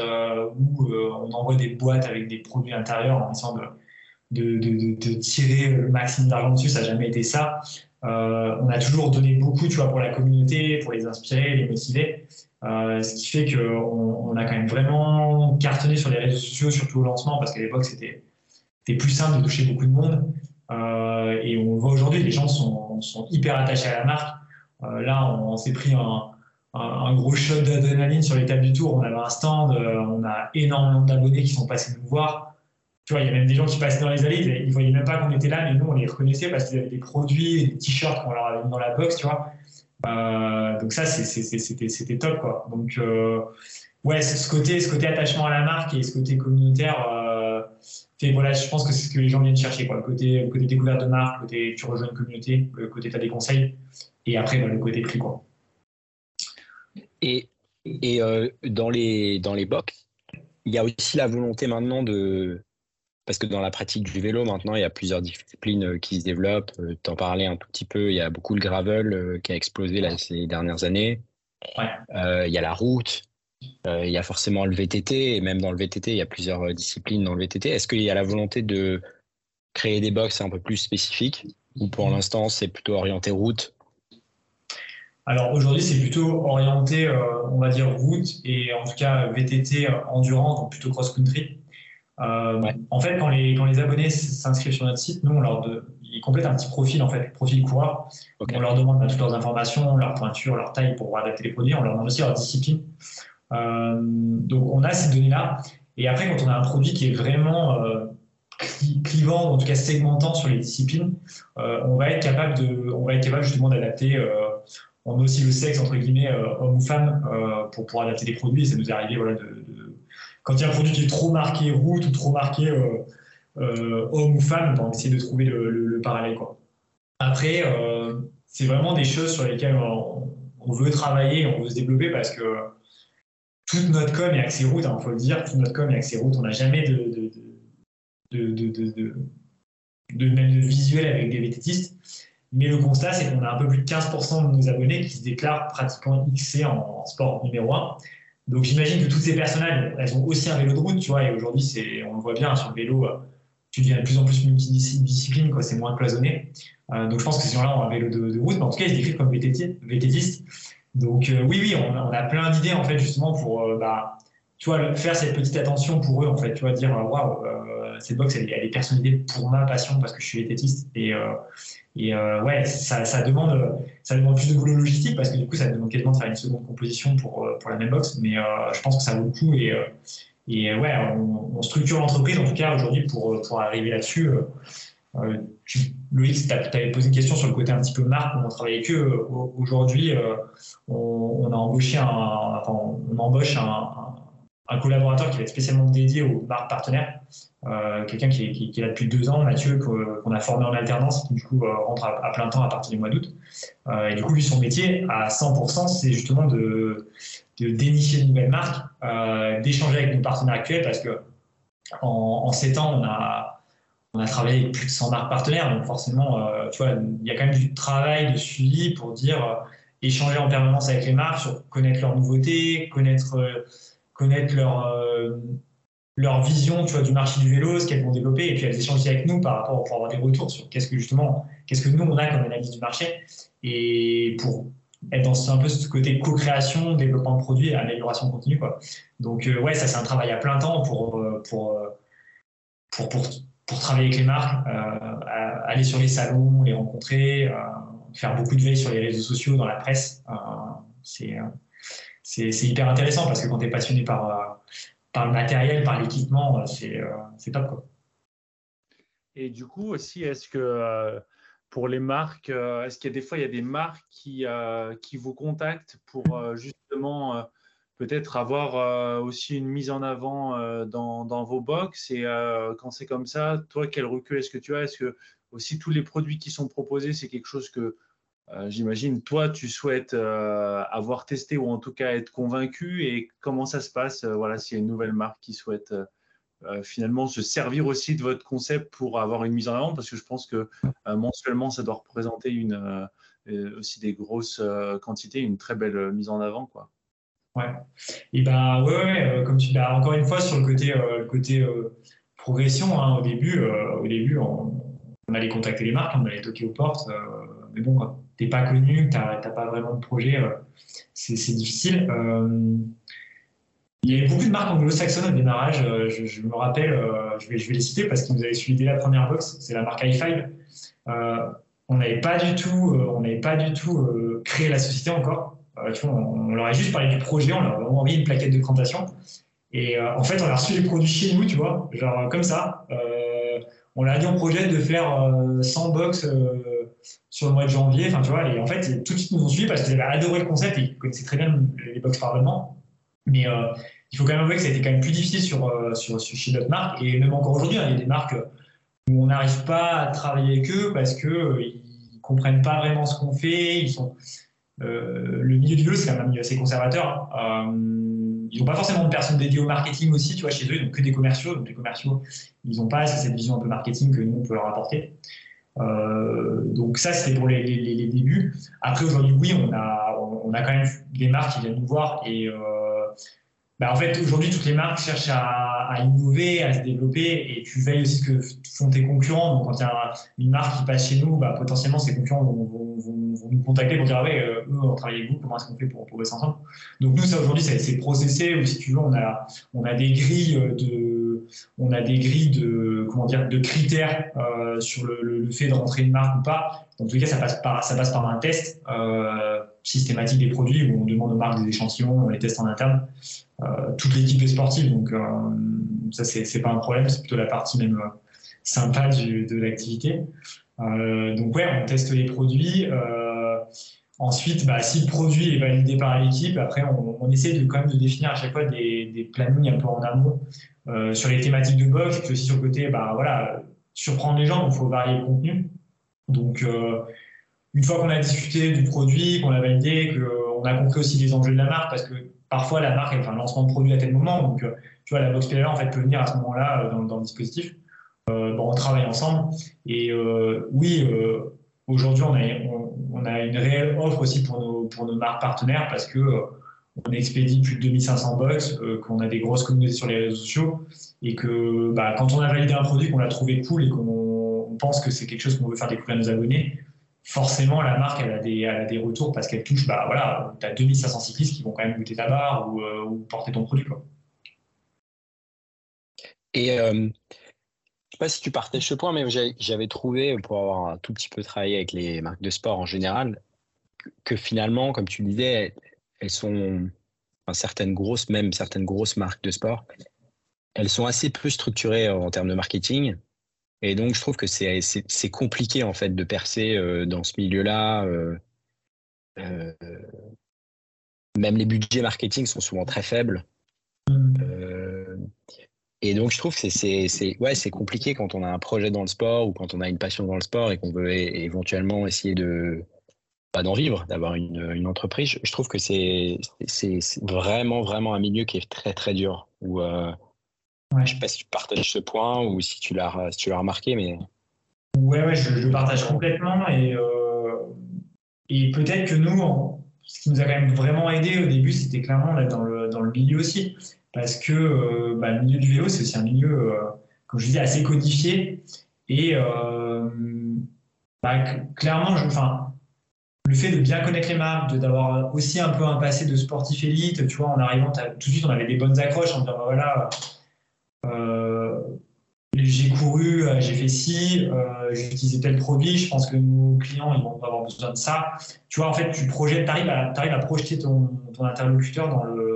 où on envoie des boîtes avec des produits intérieurs en essayant de tirer le maximum d'argent dessus. Ça n'a jamais été ça. on a toujours donné beaucoup, tu vois, pour la communauté, pour les inspirer, les motiver. Euh, ce qui fait qu'on on a quand même vraiment cartonné sur les réseaux sociaux, surtout au lancement, parce qu'à l'époque, c'était plus simple de toucher beaucoup de monde. Euh, et on voit aujourd'hui, les gens sont, hyper attachés à la marque. Euh, là, on, s'est pris un, un, gros shot d'adrénaline sur les tables du tour. On avait un stand, on a énormément d'abonnés qui sont passés nous voir. Tu vois, il y a même des gens qui passaient dans les allées, ils ne voyaient même pas qu'on était là, mais nous, on les reconnaissait parce qu'ils avaient des produits, des t-shirts qu'on leur avait mis dans la box, tu vois. Euh, donc ça, c'était top. Quoi. Donc, euh, ouais, ce côté, ce côté attachement à la marque et ce côté communautaire, euh, fait, voilà, je pense que c'est ce que les gens viennent chercher. Quoi. Le, côté, côté découverte de marque, le côté tu rejoins une communauté, le côté tu as des conseils, et après, bah, le côté prix. Quoi. Et, et dans, les, dans les box, il y a aussi la volonté maintenant de, parce que dans la pratique du vélo, maintenant, il y a plusieurs disciplines euh, qui se développent. Euh, tu en parlais un tout petit peu, il y a beaucoup le gravel euh, qui a explosé là, ces dernières années. il y a la route, il y a forcément le VTT, et même dans le VTT, il y a plusieurs disciplines dans le VTT. Est-ce qu'il y a la volonté de créer des box un peu plus spécifiques, ou pour l'instant, c'est plutôt orienté route? Alors aujourd'hui, c'est plutôt orienté, on va dire, route et en tout cas VTT endurant, donc plutôt cross-country. Euh, en fait, quand les, quand les abonnés s'inscrivent sur notre site, nous, on leur de, ils complètent un petit profil, en fait, profil coureur. On leur demande bah, toutes leurs informations, leur pointure, leur taille pour adapter les produits. On leur demande aussi leur discipline. Euh, donc, on a ces données-là. Et après, quand on a un produit qui est vraiment euh, clivant, ou en tout cas segmentant sur les disciplines, on va être capable de, on va être capable justement d'adapter. on a aussi le sexe entre guillemets homme ou femme pour pouvoir adapter les produits. Et ça nous est arrivé voilà, de quand il y a un produit qui est trop marqué route ou trop marqué euh, euh, homme ou femme, on essaie de trouver le, parallèle. Après, euh, c'est vraiment des choses sur lesquelles on, veut travailler, on veut se développer parce que toute notre com est axée route, il hein, faut le dire, toute notre com est axée route. On n'a jamais de, même de visuel avec des vététistes. Mais le constat, c'est qu'on a un peu plus de 15% de nos abonnés qui se déclarent pratiquement XC en, en sport numéro 1. Donc j'imagine que toutes ces personnes-là, elles ont aussi un vélo de route, tu vois, et aujourd'hui, c'est, on le voit bien, sur le vélo, euh, tu deviens de plus en plus multidiscipline, quoi, c'est moins cloisonné. Euh, donc je pense que ces gens-là ont un vélo de, route, mais en tout cas, ils se décrivent comme vététistes. Donc euh, oui, oui, on, a plein d'idées, en fait, justement, pour bah, tu vois, faire cette petite attention pour eux, en fait, tu vois, dire, waouh, cette box, elle, elle, est personnalisée pour ma passion parce que je suis vététiste. Et, et euh, ouais, ça, ça, demande, ça demande plus de boulot logistique parce que du coup, ça demande quasiment de faire une seconde composition pour, euh, pour la même box. Mais euh, je pense que ça vaut le coup. Et, et ouais, on, structure l'entreprise en tout cas aujourd'hui pour, pour arriver là-dessus. Loïc, tu avais posé une question sur le côté un petit peu marque, on travaille avec eux. Aujourd'hui, on, a embauché un, enfin, on embauche un, un collaborateur qui va être spécialement dédié aux marques partenaires, euh, quelqu'un qui, est là depuis deux ans, Mathieu, qu'on a formé en alternance, qui du coup euh, rentre à, plein temps à partir du mois d'août. Euh, et du coup, lui, son métier à 100%, c'est justement de, de, dénicher de nouvelles marques, d'échanger avec nos partenaires actuels, parce que en, sept ans, on a, on a travaillé avec plus de 100 marques partenaires, donc forcément, tu vois, il y a quand même du travail de suivi pour dire échanger en permanence avec les marques, sur connaître leurs nouveautés, connaître connaître leur, euh, leur vision tu vois, du marché du vélo, ce qu'elles vont développer, et puis elles échangent aussi avec nous par rapport pour avoir des retours sur qu'est-ce que justement, qu'est-ce que nous on a comme analyse du marché, et pour être dans un peu ce côté co-création, développement de produits et amélioration continue. Quoi. Donc euh, ouais, ça c'est un travail à plein temps pour, euh, pour, pour, pour, pour travailler avec les marques, aller sur les salons, les rencontrer, faire beaucoup de veille sur les réseaux sociaux, dans la presse. c'est c'est hyper intéressant parce que quand tu es passionné par, euh, par le matériel, par l'équipement, euh, euh, c'est top. Quoi. Et du coup aussi, est-ce que pour les marques, est-ce qu'il y a des fois il y a des marques qui, qui vous contactent pour justement peut-être avoir aussi une mise en avant dans, dans, vos box Et quand c'est comme ça, toi, quel recul est-ce que tu as? Est-ce que aussi tous les produits qui sont proposés, c'est quelque chose que euh, j'imagine, toi, tu souhaites euh, avoir testé ou en tout cas être convaincu. Et comment ça se passe euh, voilà, s'il y a une nouvelle marque qui souhaite finalement se servir aussi de votre concept pour avoir une mise en avant? Parce que je pense que mensuellement, ça doit représenter une, aussi des grosses quantités, une très belle mise en avant. Quoi. Ouais. Et ouais, comme tu l'as encore une fois sur le côté, progression. Hein, au début, au début, on, allait contacter les marques, on allait toquer aux portes. mais bon, quand t'es pas connu, t'as pas vraiment de projet, c'est difficile. Il y avait beaucoup de marques anglo-saxonnes au démarrage. Euh, je, me rappelle, euh, je, vais, les citer parce qu'ils nous avaient suivi dès la première box. C'est la marque i5. Euh, on n'avait pas du tout, on pas du tout créé la société encore. On, leur a juste parlé du projet, on leur a envoyé une plaquette de présentation. Et en fait, on a reçu les produits chez nous, tu vois, genre comme ça. on leur a dit en projet de faire 100 box sur le mois de janvier. Enfin, tu vois, et en fait, tout de suite, nous ont suivi parce qu'ils avaient adoré le concept et ils connaissaient très bien les box parlement. Mais il faut quand même avouer que ça a été quand même plus difficile sur, euh, sur, chez d'autres marques. Et même encore aujourd'hui, hein, il y a des marques où on n'arrive pas à travailler avec eux parce qu'ils euh, ne comprennent pas vraiment ce qu'on fait. Ils sont, euh, le milieu du vélo, c'est un milieu assez conservateur. ils n'ont pas forcément de personnes dédiées au marketing aussi, tu vois, chez eux, donc que des commerciaux. Donc les commerciaux, ils n'ont pas cette vision un peu marketing que nous, on peut leur apporter. Donc ça, c'était pour les, les, débuts. Après, aujourd'hui, oui, on a, on a quand même des marques qui viennent nous voir et bah, en fait, aujourd'hui, toutes les marques cherchent à, innover, à se développer, et tu veilles aussi ce que font tes concurrents. Donc, quand il y a une marque qui passe chez nous, bah, potentiellement, ses concurrents vont, vont, nous contacter pour dire, ah ouais, euh, eux, on travaille avec vous, comment est-ce qu'on fait pour, bosser ensemble? Donc, nous, ça, aujourd'hui, c'est processé, ou si tu veux, on a, on a des grilles de, on a des grilles de, critères euh, sur le, fait de rentrer une marque ou pas. En tout cas, ça passe par, un test euh, systématique des produits où on demande aux marques des échantillons, on les teste en interne. Euh, toute l'équipe est sportive, donc ça c'est pas un problème, c'est plutôt la partie même sympa de l'activité. donc ouais, on teste les produits. Ensuite, bah, si le produit est validé par l'équipe, après, on, on, essaie de, quand même de définir à chaque fois des, des plannings un peu en amont euh, sur les thématiques de box, puis aussi sur le côté, bah, voilà, surprendre les gens, donc il faut varier le contenu. Donc, euh, une fois qu'on a discuté du produit, qu'on l'a validé, qu'on a compris aussi les enjeux de la marque, parce que parfois la marque elle fait un lancement de produit à tel moment, donc euh, tu vois la box PLA en fait peut venir à ce moment-là euh, dans, le dispositif. Euh, bon, on travaille ensemble et oui, aujourd'hui on a, une réelle offre aussi pour nos, marques partenaires parce que on expédie plus de 2500 box, qu'on a des grosses communautés sur les réseaux sociaux et que bah, quand on a validé un produit, qu'on l'a trouvé cool et qu'on pense que c'est quelque chose qu'on veut faire découvrir à nos abonnés, forcément, la marque, elle a des, retours parce qu'elle touche, bah voilà, tu as 2500 cyclistes qui vont quand même goûter ta barre ou, euh, porter ton produit. Et euh, sais pas si tu partages ce point, mais j'avais trouvé, pour avoir un tout petit peu travaillé avec les marques de sport en général, que finalement, comme tu disais, elles sont, enfin, certaines grosses, même certaines grosses marques de sport, elles sont assez peu structurées en termes de marketing et donc, je trouve que c'est compliqué, en fait, de percer euh, dans ce milieu-là. Euh, euh, même les budgets marketing sont souvent très faibles. Et donc, je trouve que c'est ouais, compliqué quand on a un projet dans le sport ou quand on a une passion dans le sport et qu'on veut éventuellement essayer de pas d'en vivre, d'avoir une, une, entreprise. Je trouve que c'est vraiment, vraiment un milieu qui est très, très dur. Où, je ne sais pas si tu partages ce point ou si tu l'as si remarqué, mais. Ouais, ouais je, je partage complètement. Et, euh, et peut-être que nous, ce qui nous a quand même vraiment aidé au début, c'était clairement d'être dans le, dans le milieu aussi. Parce que euh, bah, le milieu du vélo, c'est aussi un milieu, euh, comme je disais, assez codifié. Et bah, clairement, le fait de bien connaître les marques, d'avoir aussi un peu un passé de sportif élite, tu vois, en arrivant, tout de suite, on avait des bonnes accroches en disant, bah, voilà euh, j'ai couru, euh, j'ai fait ci, euh, j'ai utilisé tel produit, je pense que nos clients ils vont avoir besoin de ça. Tu vois, en fait, tu projettes, arrives à, arrives à projeter ton, interlocuteur dans, le,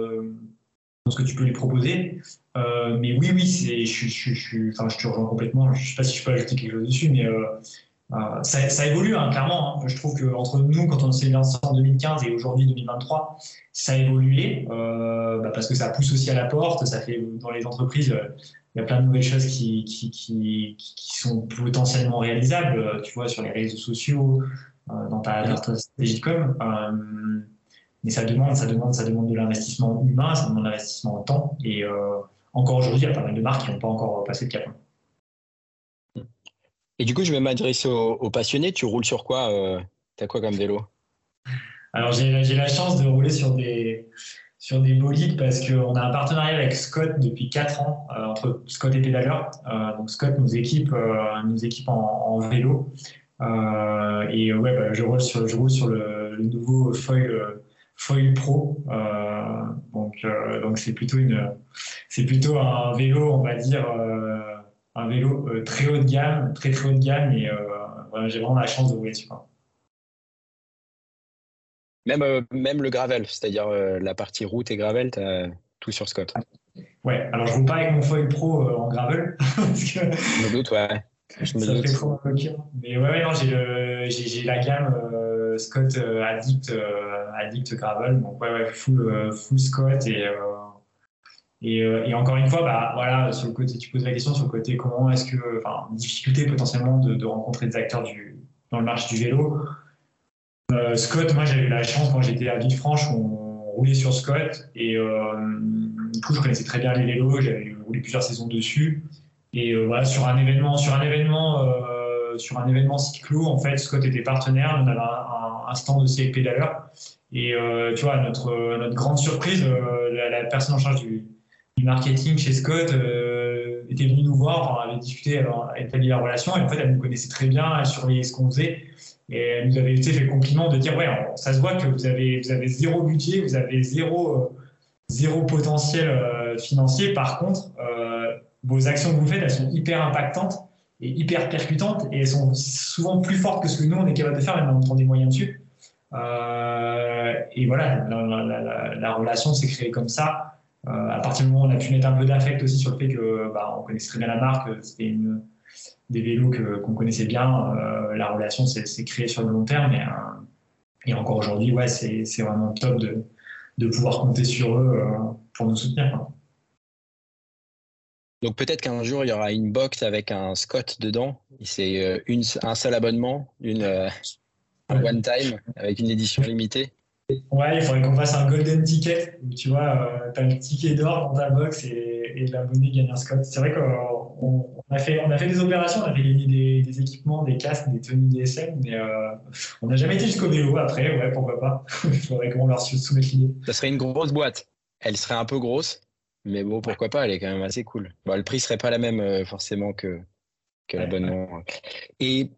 dans ce que tu peux lui proposer. mais oui, oui, je, je, te rejoins complètement. Je ne sais pas si je peux ajouter quelque chose dessus, mais ça, ça, évolue, hein, clairement. Hein. Je trouve qu'entre nous, quand on s'est lancé en 2015 et aujourd'hui 2023, ça a évolué euh, bah parce que ça pousse aussi à la porte. Ça fait dans les entreprises, euh, il y a plein de nouvelles choses qui, sont potentiellement réalisables. Euh, tu vois, sur les réseaux sociaux, euh, dans ta, stratégie de com. Euh, mais ça demande, ça demande, ça demande de l'investissement humain, ça demande de l'investissement en temps. Et encore aujourd'hui, il y a pas mal de marques qui n'ont pas encore passé le cap. Et du coup, je vais m'adresser aux, passionnés. Tu roules sur quoi Tu as quoi comme vélo? Alors, j'ai la chance de rouler sur des, sur des bolides parce qu'on a un partenariat avec Scott depuis 4 ans, entre Scott et Pédaleur. donc, Scott nous équipe, nous équipe en, vélo. et ouais, bah, je, roule sur, je roule sur le, le nouveau foil Foil Pro. Euh, donc, euh, donc c'est plutôt une, c'est plutôt un vélo, on va dire, euh, un vélo très haut de gamme, très très haut de gamme, et j'ai vraiment la chance de rouler dessus. Même, même le gravel, c'est-à-dire la partie route et gravel, tu as tout sur Scott. Ouais, alors je roule pas avec mon foil pro en gravel. [laughs] parce que... Je me doute, ouais. Je me ça doute. fait trop Mais ouais, ouais non, j'ai la gamme Scott Addict addict gravel. Donc ouais, ouais full, euh, full Scott et euh, et, euh, encore une fois, bah, voilà, sur le côté, tu poses la question sur le côté comment est-ce que, enfin, difficulté potentiellement de, rencontrer des acteurs du, dans le marché du vélo. Scott, moi j'avais eu la chance quand j'étais à Villefranche, on roulait sur Scott et du coup je connaissais très bien les vélos, j'avais roulé plusieurs saisons dessus. Et voilà, sur un événement, sur un événement, sur un événement cyclo, en fait, Scott était partenaire, on avait un, stand de CLP d'ailleurs. Et euh, tu vois, notre, notre grande surprise, euh, la, personne en charge du, marketing chez Scott euh, était venue nous voir, enfin, avait discuté, elle a établi la relation, et en fait, elle nous connaissait très bien, elle surveillait ce qu'on faisait. Et elle nous avait fait le compliment de dire Ouais, ça se voit que vous avez, vous avez zéro budget, vous avez zéro, zéro potentiel financier. Par contre, vos actions que vous faites, elles sont hyper impactantes et hyper percutantes et elles sont souvent plus fortes que ce que nous, on est capable de faire, même en mettant des moyens dessus. Euh, et voilà, la, relation s'est créée comme ça. Euh, à partir du moment où on a pu mettre un peu d'affect aussi sur le fait que bah, on connaissait très bien la marque, c'était des vélos qu'on connaissait bien, euh, la relation s'est créée sur le long terme. Et, encore aujourd'hui, ouais, c'est vraiment top de, pouvoir compter sur eux pour nous soutenir. Donc peut-être qu'un jour, il y aura une box avec un Scott dedans. C'est un seul abonnement, une, one time avec une édition limitée Ouais, il faudrait qu'on fasse un golden ticket où tu vois, euh, tu as le ticket d'or dans ta box et, et l'abonné gagne un Scott. C'est vrai qu'on a, fait, on a fait des opérations, on a fait gagner des, équipements, des casques, des tenues DSM, mais euh, on n'a jamais été jusqu'au vélo après, ouais, pourquoi pas. [laughs] il faudrait qu'on leur soumette l'idée. Ça serait une grosse boîte. Elle serait un peu grosse, mais bon, pourquoi pas, elle est quand même assez cool. Bon, le prix serait pas la même euh, forcément que, que l'abonnement. Et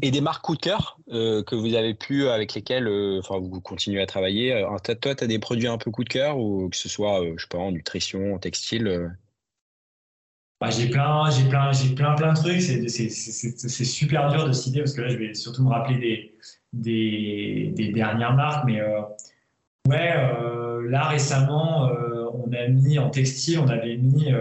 et des marques coup de cœur euh, que vous avez pu, avec lesquelles euh, enfin, vous continuez à travailler. Toi, tu as des produits un peu coup de cœur, ou que ce soit, je sais pas, en nutrition, en textile bah, J'ai plein, j'ai plein, j'ai plein, plein de trucs. C'est super dur de citer parce que là, je vais surtout me rappeler des, des, des dernières marques. Mais ouais, là, récemment, on a mis en textile, on avait mis,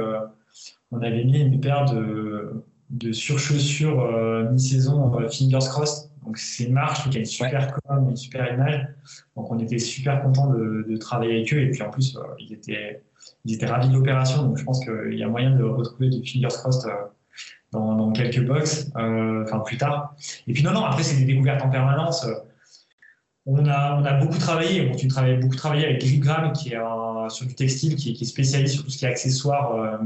on avait mis une paire de de surchaussures euh, mi-saison euh, Fingers Crossed. Donc c'est une marque qui a une super com, une super image. Donc on était super content de, travailler avec eux. Et puis en plus, euh, ils, étaient, ils étaient ravis de l'opération. Donc je pense qu'il y a moyen de retrouver du Fingers Crossed dans, quelques box, enfin plus tard. Et puis non, non, après c'est des découvertes en permanence. On a, on a beaucoup travaillé, tu travailles beaucoup travaillé avec Gripgram, qui est sur du textile, qui, qui, est spécialisé sur tout ce qui est accessoires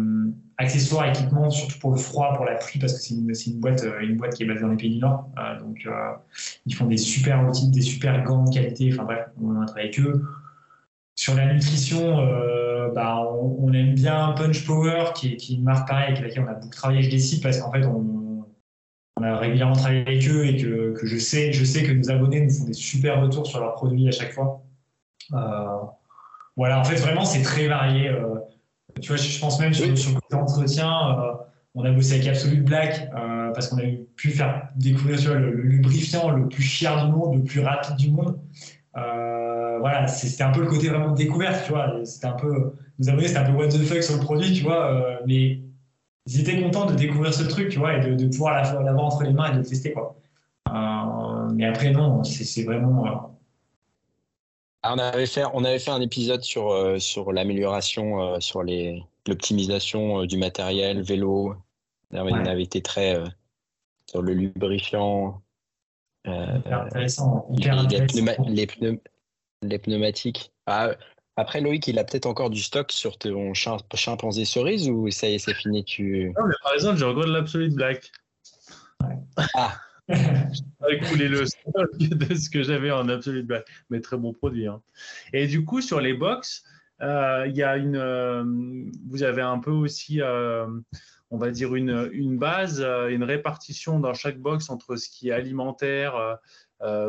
accessoires, équipements, surtout pour le froid, pour la pluie, parce que c'est une, une, boîte, euh, une boîte qui est basée dans les pays du Nord. Euh, donc, euh, ils font des super outils, des super gants de qualité. Enfin bref, on a travaillé avec eux. Sur la nutrition, bah, on, aime bien Punch Power, qui est, qui est, une marque pareille avec laquelle on a beaucoup travaillé avec des sites, parce qu'en fait, on, on, a régulièrement travaillé avec eux et que, que, je, sais, je sais que nos abonnés nous font des super retours sur leurs produits à chaque fois. voilà, en fait, vraiment, c'est très varié. Tu vois, je pense même sur, le côté entretien, euh, on a bossé avec Absolute Black euh, parce qu'on a pu faire découvrir le, lubrifiant le plus cher du monde, le plus rapide du monde. Euh, voilà, c'était un peu le côté vraiment découverte, tu vois. C'était un peu, nos abonnés, c'était un peu what the fuck sur le produit, tu vois. mais ils étaient contents de découvrir ce truc, tu vois, et de, pouvoir l'avoir entre les mains et de le tester, quoi. mais après, non, c'est vraiment ah, on, avait fait, on avait fait un épisode sur, euh, sur l'amélioration, euh, sur l'optimisation euh, du matériel, vélo. On avait été très sur le lubrifiant. intéressant. les, Les, pneumatiques. Ah, Après, Loïc, il a peut-être encore du stock sur ton chimpanzé cerise ou ça y est, c'est fini tu... Non, mais par exemple, j'ai encore de l'Absolute Black. Ah [laughs] Avec couler le stock de ce que j'avais en Absolute Black. Mais très bon produit. Hein. Et du coup, sur les box, euh, il y a une. Euh, vous avez un peu aussi. Euh, on va dire une, une base, une répartition dans chaque box entre ce qui est alimentaire,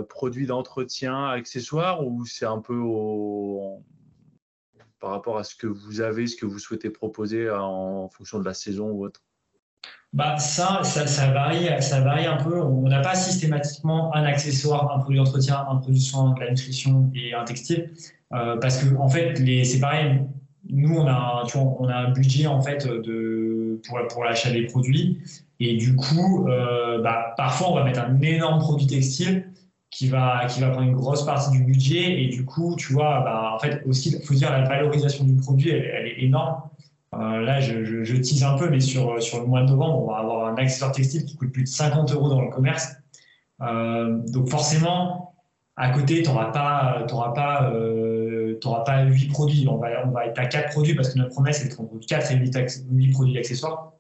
produits d'entretien, accessoires, ou c'est un peu au, par rapport à ce que vous avez, ce que vous souhaitez proposer en fonction de la saison ou autre? Bah ça, ça, varie, ça varie un peu. On n'a pas systématiquement un accessoire, un produit d'entretien, un produit de soin, de la nutrition et un textile, euh, parce que en fait, c'est pareil. Nous, on a, on a un budget en fait de pour, pour l'achat des produits, et du coup, euh, bah, parfois, on va mettre un énorme produit textile qui va, qui va prendre une grosse partie du budget. Et du coup, tu vois, bah, en fait, aussi, il faut dire, la valorisation du produit, elle, est énorme. Euh, là, je, je, tease un peu, mais sur, sur le mois de novembre, on va avoir un accessoire textile qui coûte plus de 50 euros dans le commerce. Euh, donc forcément, à côté, tu n'auras pas, t'auras pas, euh, pas 8 produits. On va, on va être à 4 produits parce que notre promesse est entre 4 et 8, 8 produits d'accessoires.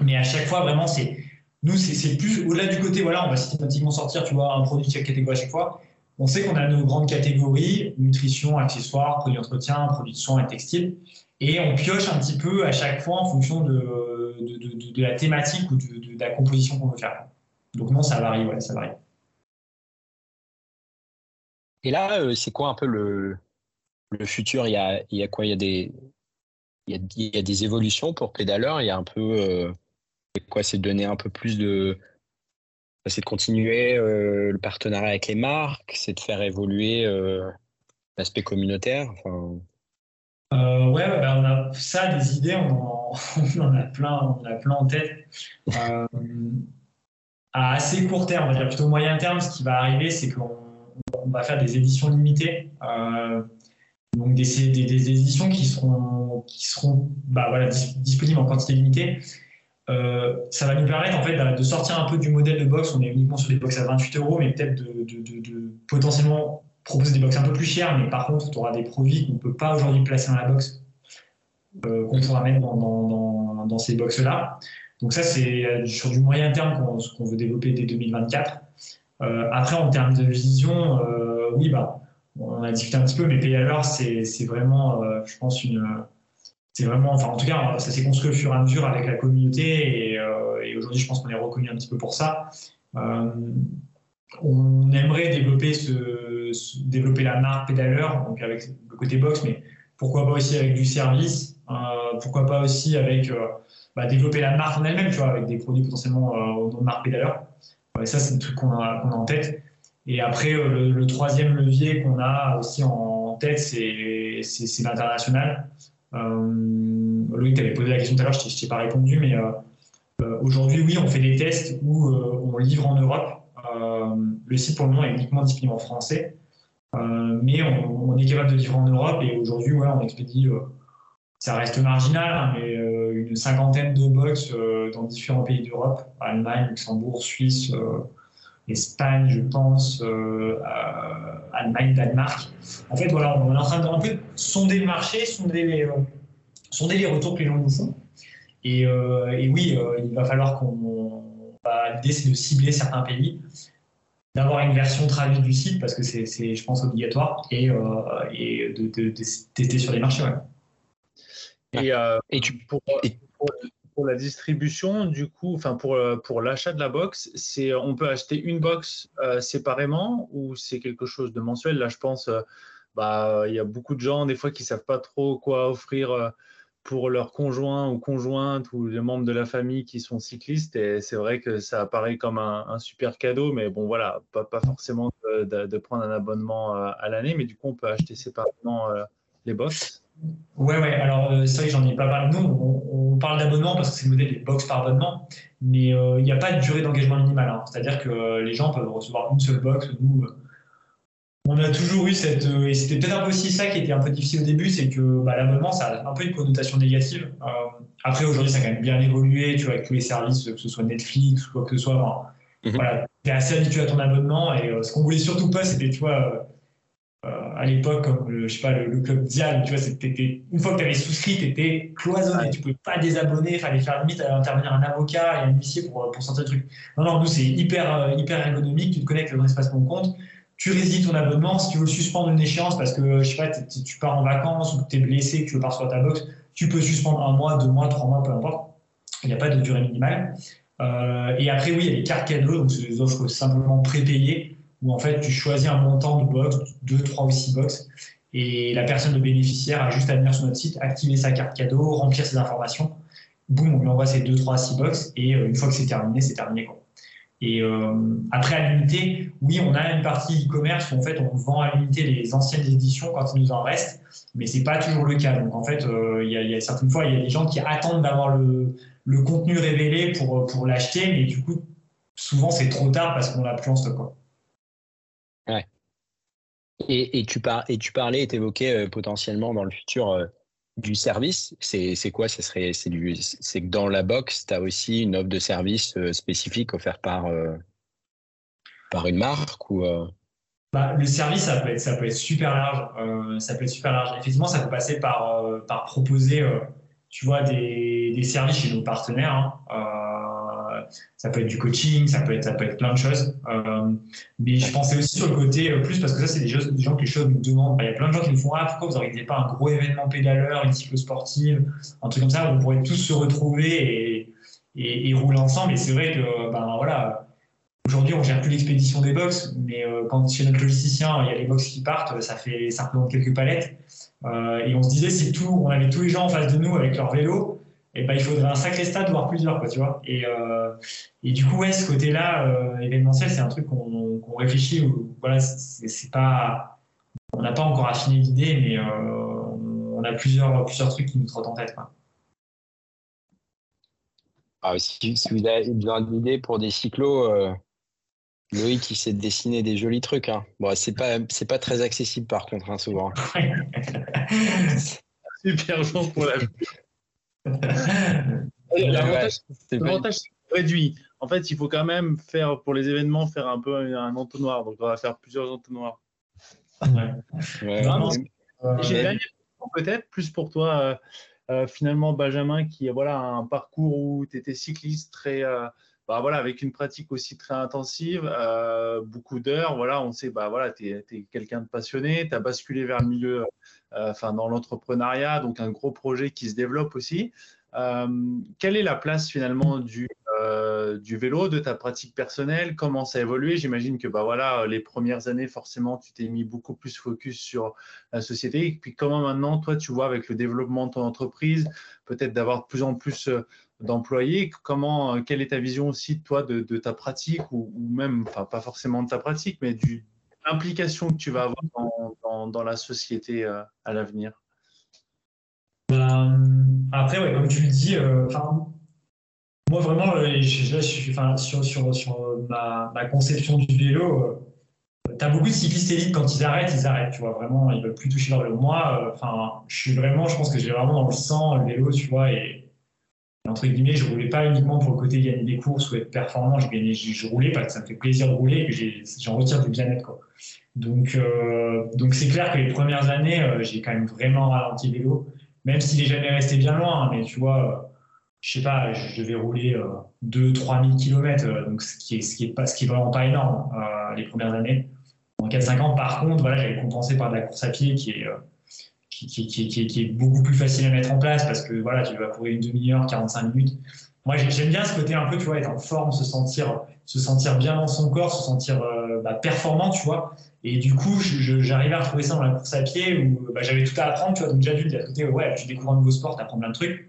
Mais à chaque fois, vraiment, c'est nous, c'est plus au-delà du côté, voilà, on va systématiquement sortir, tu vois, un produit de chaque catégorie à chaque fois. On sait qu'on a nos grandes catégories, nutrition, accessoires, produits d'entretien, produits de soins et textiles. Et on pioche un petit peu à chaque fois en fonction de, de, la thématique ou de, la composition qu'on veut faire. Donc non, ça varie, ouais, ça varie. Et là, euh, c'est quoi un peu le, le futur? Il y, a, quoi? Il y a, des, il, y a, des évolutions pour Pédaleur? Il y a un peu... Euh, quoi C'est de donner un peu plus de. C'est de continuer euh, le partenariat avec les marques, c'est de faire évoluer euh, l'aspect communautaire. Enfin... Euh, ouais, bah, on a ça, des idées, on en, [laughs] a plein, on a plein en tête. à assez court terme, on va dire plutôt moyen terme, ce qui va arriver, c'est qu'on va faire des éditions limitées. donc des, des, des, éditions qui seront, qui seront bah, voilà, disponibles en quantité limitée euh, ça va nous permettre en fait de sortir un peu du modèle de box. On est uniquement sur des box à 28 euros, mais peut-être de, potentiellement proposer des box un peu plus chères. Mais par contre, tu auras des produits qu'on ne peut pas aujourd'hui placer dans la box, euh, qu'on pourra mettre dans, ces box-là. Donc ça, c'est euh, sur du moyen terme qu'on veut développer dès 2024. après, en termes de vision, oui, bah, on a discuté un petit peu, mais payer à l'heure, c'est vraiment, je pense, une c'est vraiment, enfin en tout cas, ça s'est construit au fur et à mesure avec la communauté et, euh, aujourd'hui, je pense qu'on est reconnu un petit peu pour ça. Euh, on aimerait développer, développer la marque pédaleur, donc avec le côté box, mais pourquoi pas aussi avec du service, euh, pourquoi pas aussi avec bah, développer la marque en elle-même, tu vois, avec des produits potentiellement au nom de marque pédaleur. ça, c'est le truc qu'on a, a, en tête. Et après, le, troisième levier qu'on a aussi en tête, c'est l'international. Euh, Loïc, tu avais posé la question tout à l'heure, je t'ai pas répondu, mais euh, euh, aujourd'hui, oui, on fait des tests où on livre en Europe. le site, pour le moment, est uniquement disponible en français. mais on, est capable de livrer en Europe et aujourd'hui, on expédie, ça reste marginal, hein, mais une cinquantaine de box dans différents pays d'Europe, Allemagne, Luxembourg, Suisse, Espagne, je pense, Allemagne, Danemark. En fait, voilà, on est en train de un peu sonder le marché, sonder les, euh, sonder les retours que les gens nous font. Et, euh, et oui, euh, il va falloir qu'on. Bah, L'idée, c'est de cibler certains pays, d'avoir une version traduite du site, parce que c'est, je pense, obligatoire, et, et de, de, tester sur les marchés. Ouais. Et, et, tu, pour, pour la distribution, du coup, enfin pour, euh, pour l'achat de la box, c'est on peut acheter une box euh, séparément ou c'est quelque chose de mensuel? Là, je pense, euh, bah, il y a beaucoup de gens des fois qui savent pas trop quoi offrir pour leur conjoint ou conjointe ou les membres de la famille qui sont cyclistes. Et c'est vrai que ça apparaît comme un, super cadeau, mais bon, voilà, pas, pas forcément de, de, prendre un abonnement à l'année, mais du coup, on peut acheter séparément les box. Ouais, ouais. Alors, euh, c'est vrai que j'en ai pas parlé. Nous, on, parle d'abonnement parce que c'est le modèle des box par abonnement, mais euh, il n'y a pas de durée d'engagement minimale. Hein. C'est-à-dire que euh, les gens peuvent recevoir une seule box. Nous, on a toujours eu cette. et c'était peut-être un peu aussi ça qui était un peu difficile au début, c'est que bah, l'abonnement, ça a un peu une connotation négative. après, aujourd'hui, ça a quand même bien évolué, tu vois, avec tous les services, que ce soit Netflix ou quoi que ce soit. Mhm. Voilà, tu es assez habitué à ton abonnement et ce qu'on voulait surtout pas, c'était, tu vois à l'époque, comme le, je sais pas, le, club Dial, tu vois, une fois que tu avais souscrit, tu étais cloisonné, tu pouvais pas désabonner, il fallait faire limite intervenir un avocat et un huissier pour, pour sortir le truc. Non, non, nous, c'est hyper, hyper ergonomique, tu te connectes dans l'espace mon compte, tu résides ton abonnement, si tu veux suspendre une échéance parce que, je sais pas, tu pars en vacances ou que tu es blessé, que tu veux pas sur ta box, tu peux suspendre un mois, deux mois, trois mois, peu importe. Il n'y a pas de durée minimale. Euh, et après, oui, il y a les cartes cadeaux, donc c'est des offres simplement prépayées, où en fait, tu choisis un montant de box, 2, 3 ou 6 box, et la personne, le bénéficiaire, a juste à venir sur notre site, activer sa carte cadeau, remplir ses informations, boum, on lui envoie ses 2, 3, 6 box, et euh, une fois que c'est terminé, c'est terminé. Quoi. Et euh, après, à l'unité, oui, on a une partie e-commerce où en fait, on vend à l'unité les anciennes éditions quand il nous en reste, mais c'est pas toujours le cas. Donc en fait, il y, a, certaines fois, il y a des gens qui attendent d'avoir le, le contenu révélé pour, pour l'acheter, mais du coup, souvent c'est trop tard parce qu'on l'a plus en stock. Quoi. Et, tu et tu parlais et t'évoquais euh, potentiellement dans le futur euh, du service. C'est, quoi? C'est que dans la box, tu as aussi une offre de service euh, spécifique offerte par, par une marque ou, bah, le service, ça peut être, ça peut être super large. ça peut être super large. Effectivement, ça peut passer par, par proposer tu vois, des, des, services chez nos partenaires. Hein. Euh, ça peut être du coaching, ça peut être, ça peut être plein de choses. Euh, mais je pensais aussi sur le côté euh, plus parce que ça, c'est des, des, gens que les choses nous demandent. Il y a plein de gens qui nous font Ah, pourquoi vous n'organisez pas un gros événement pédaleur, une cyclo sportive, un truc comme ça où on pourrait tous se retrouver et, et, rouler ensemble. Et c'est vrai que, ben voilà. Aujourd'hui, on gère plus l'expédition des box, mais euh, quand chez notre logisticien, il y a les box qui partent, ça fait simplement quelques palettes. Euh, et on se disait, si tout, on avait tous les gens en face de nous avec leur vélo, et eh ben, il faudrait un sacré stade, voire plusieurs, quoi, tu vois. Et, euh, et du coup, ouais, ce côté-là, euh, événementiel, c'est un truc qu'on réfléchit. Où, voilà, c'est pas, on n'a pas encore affiné l'idée, mais on a plusieurs, plusieurs trucs qui nous trottent en tête. Quoi. Ah, si, si, vous avez besoin d'idées pour des cyclos, Loïc, il sait dessiner des jolis trucs. Hein. Bon, c'est pas, c'est pas très accessible par contre, hein, souvent. [laughs] Super bon pour la L'avantage, c'est réduit. En fait, il faut quand même faire, pour les événements, faire un peu un entonnoir. Donc, on va faire plusieurs entonnoirs. Ouais. ouais. Une peut-être, plus pour toi, euh, euh, finalement, Benjamin, qui a voilà, un parcours où tu étais cycliste très. Euh, bah, voilà, avec une pratique aussi très intensive, euh, beaucoup d'heures, voilà, on sait, bah, voilà, tu es, quelqu'un de passionné, tu as basculé vers le milieu, euh, enfin, dans l'entrepreneuriat, donc un gros projet qui se développe aussi. Euh, quelle est la place finalement du, du vélo, de ta pratique personnelle? Comment ça a évolué? J'imagine que bah, voilà, les premières années, forcément, tu t'es mis beaucoup plus focus sur la société. Et puis comment maintenant, toi, tu vois avec le développement de ton entreprise, peut-être d'avoir de plus en plus d'employés? Comment, euh, quelle est ta vision aussi, toi, de, ta pratique ou, même, enfin, pas forcément de ta pratique, mais du l'implication que tu vas avoir dans, la société euh, à l'avenir? Ben, Après, ouais, comme tu le dis, euh, moi vraiment, je, sur, sur, sur ma, conception du vélo, tu as beaucoup de cyclistes élites, quand ils arrêtent, ils arrêtent, tu vois, vraiment, ils veulent plus toucher leur vélo. Moi, je suis vraiment, je pense que j'ai vraiment dans le sang le vélo, tu vois, et entre guillemets, je roulais pas uniquement pour le côté gagner des courses ou être performant, je, roulais parce que ça me fait plaisir de rouler et que j'en retire du bien-être. Euh, donc c'est clair que les premières années, euh, j'ai quand même vraiment ralenti vélo, même s'il est jamais resté bien loin. Hein, mais tu vois, euh, je sais pas, je devais rouler 2-3 000 km, donc ce qui est, ce qui est, pas, ce qui est vraiment pas énorme les premières années. En 4-5 ans, par contre, voilà, j'avais compensé par de la course à pied qui est qui, est beaucoup plus facile à mettre en place parce que voilà, tu vas courir une demi-heure, 45 minutes. Moi, j'aime bien ce côté un peu, tu vois, être en forme, se sentir, se sentir bien dans son corps, se sentir euh, bah, performant, tu vois. Et du coup, j'arrivais à retrouver ça dans la course à pied où bah, j'avais tout à apprendre, tu vois. Donc, y a côté, ouais, tu découvres un nouveau sport, tu apprends plein de trucs.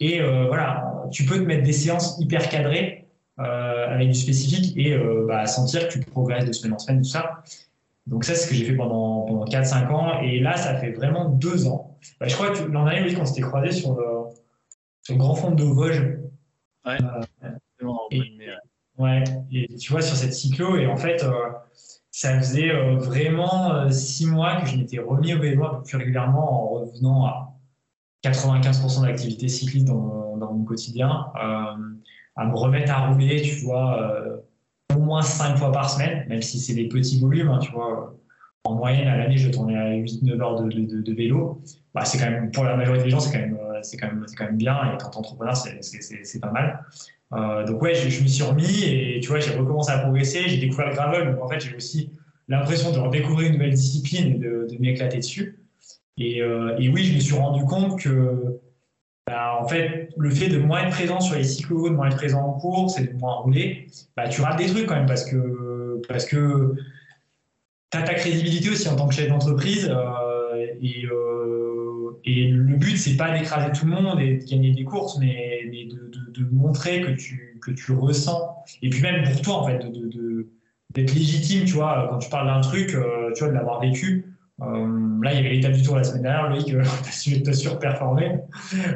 Et euh, voilà, tu peux te mettre des séances hyper cadrées euh, avec du spécifique et bah, sentir que tu progresses de semaine en semaine, tout ça. Donc ça, c'est ce que j'ai fait pendant, pendant 4-5 ans. Et là, ça fait vraiment deux ans. Bah, je crois que l'an dernier, oui, quand on s'était croisé sur le, sur le grand fond de Vosges. Ouais. Euh, et, ouais. Et tu vois, sur cette cyclo, et en fait, euh, ça faisait euh, vraiment six mois que je m'étais remis au vélo un peu plus régulièrement en revenant à 95% d'activité cycliste dans, dans, mon quotidien, à me remettre à rouler, tu vois moins cinq fois par semaine, même si c'est des petits volumes, hein, tu vois. en moyenne, à l'année, je tournais à 8-9 heures de, vélo. Bah, c'est quand même, pour la majorité des gens, c'est quand, même, c'est quand, quand même bien. Et quand entrepreneur, c'est, pas mal. donc, ouais, je, me suis remis et tu vois, j'ai recommencé à progresser. J'ai découvert le gravel. Donc, en fait, j'ai aussi l'impression de redécouvrir une nouvelle discipline et de, m'éclater dessus. Et, et, oui, je me suis rendu compte que bah, en fait, le fait de moins être présent sur les cyclos, de moins être présent en course et de moins rouler, bah, tu rates des trucs quand même parce que, parce que tu as ta crédibilité aussi en tant que chef d'entreprise. Euh, et, euh, et, le but, c'est pas d'écraser tout le monde et de gagner des courses, mais, de, de, montrer que tu, que tu ressens. Et puis même pour toi, en fait, d'être légitime, tu vois, quand tu parles d'un truc, euh, tu vois, de l'avoir vécu. Euh, là, il y avait l'étape du tour la semaine dernière. Loïc, euh, [laughs] tu as surperformé.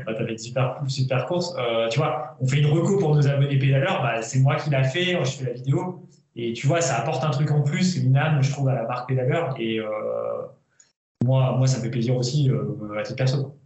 Bah, tu avais une super, super course. Euh, tu vois, on fait une reco pour nos abonnés pédaleurs. Bah, c'est moi qui l'a fait. Je fais la vidéo. Et tu vois, ça apporte un truc en plus, une âme, je trouve, à la marque pédaleur. Et moi, moi, ça me fait plaisir aussi à titre perso.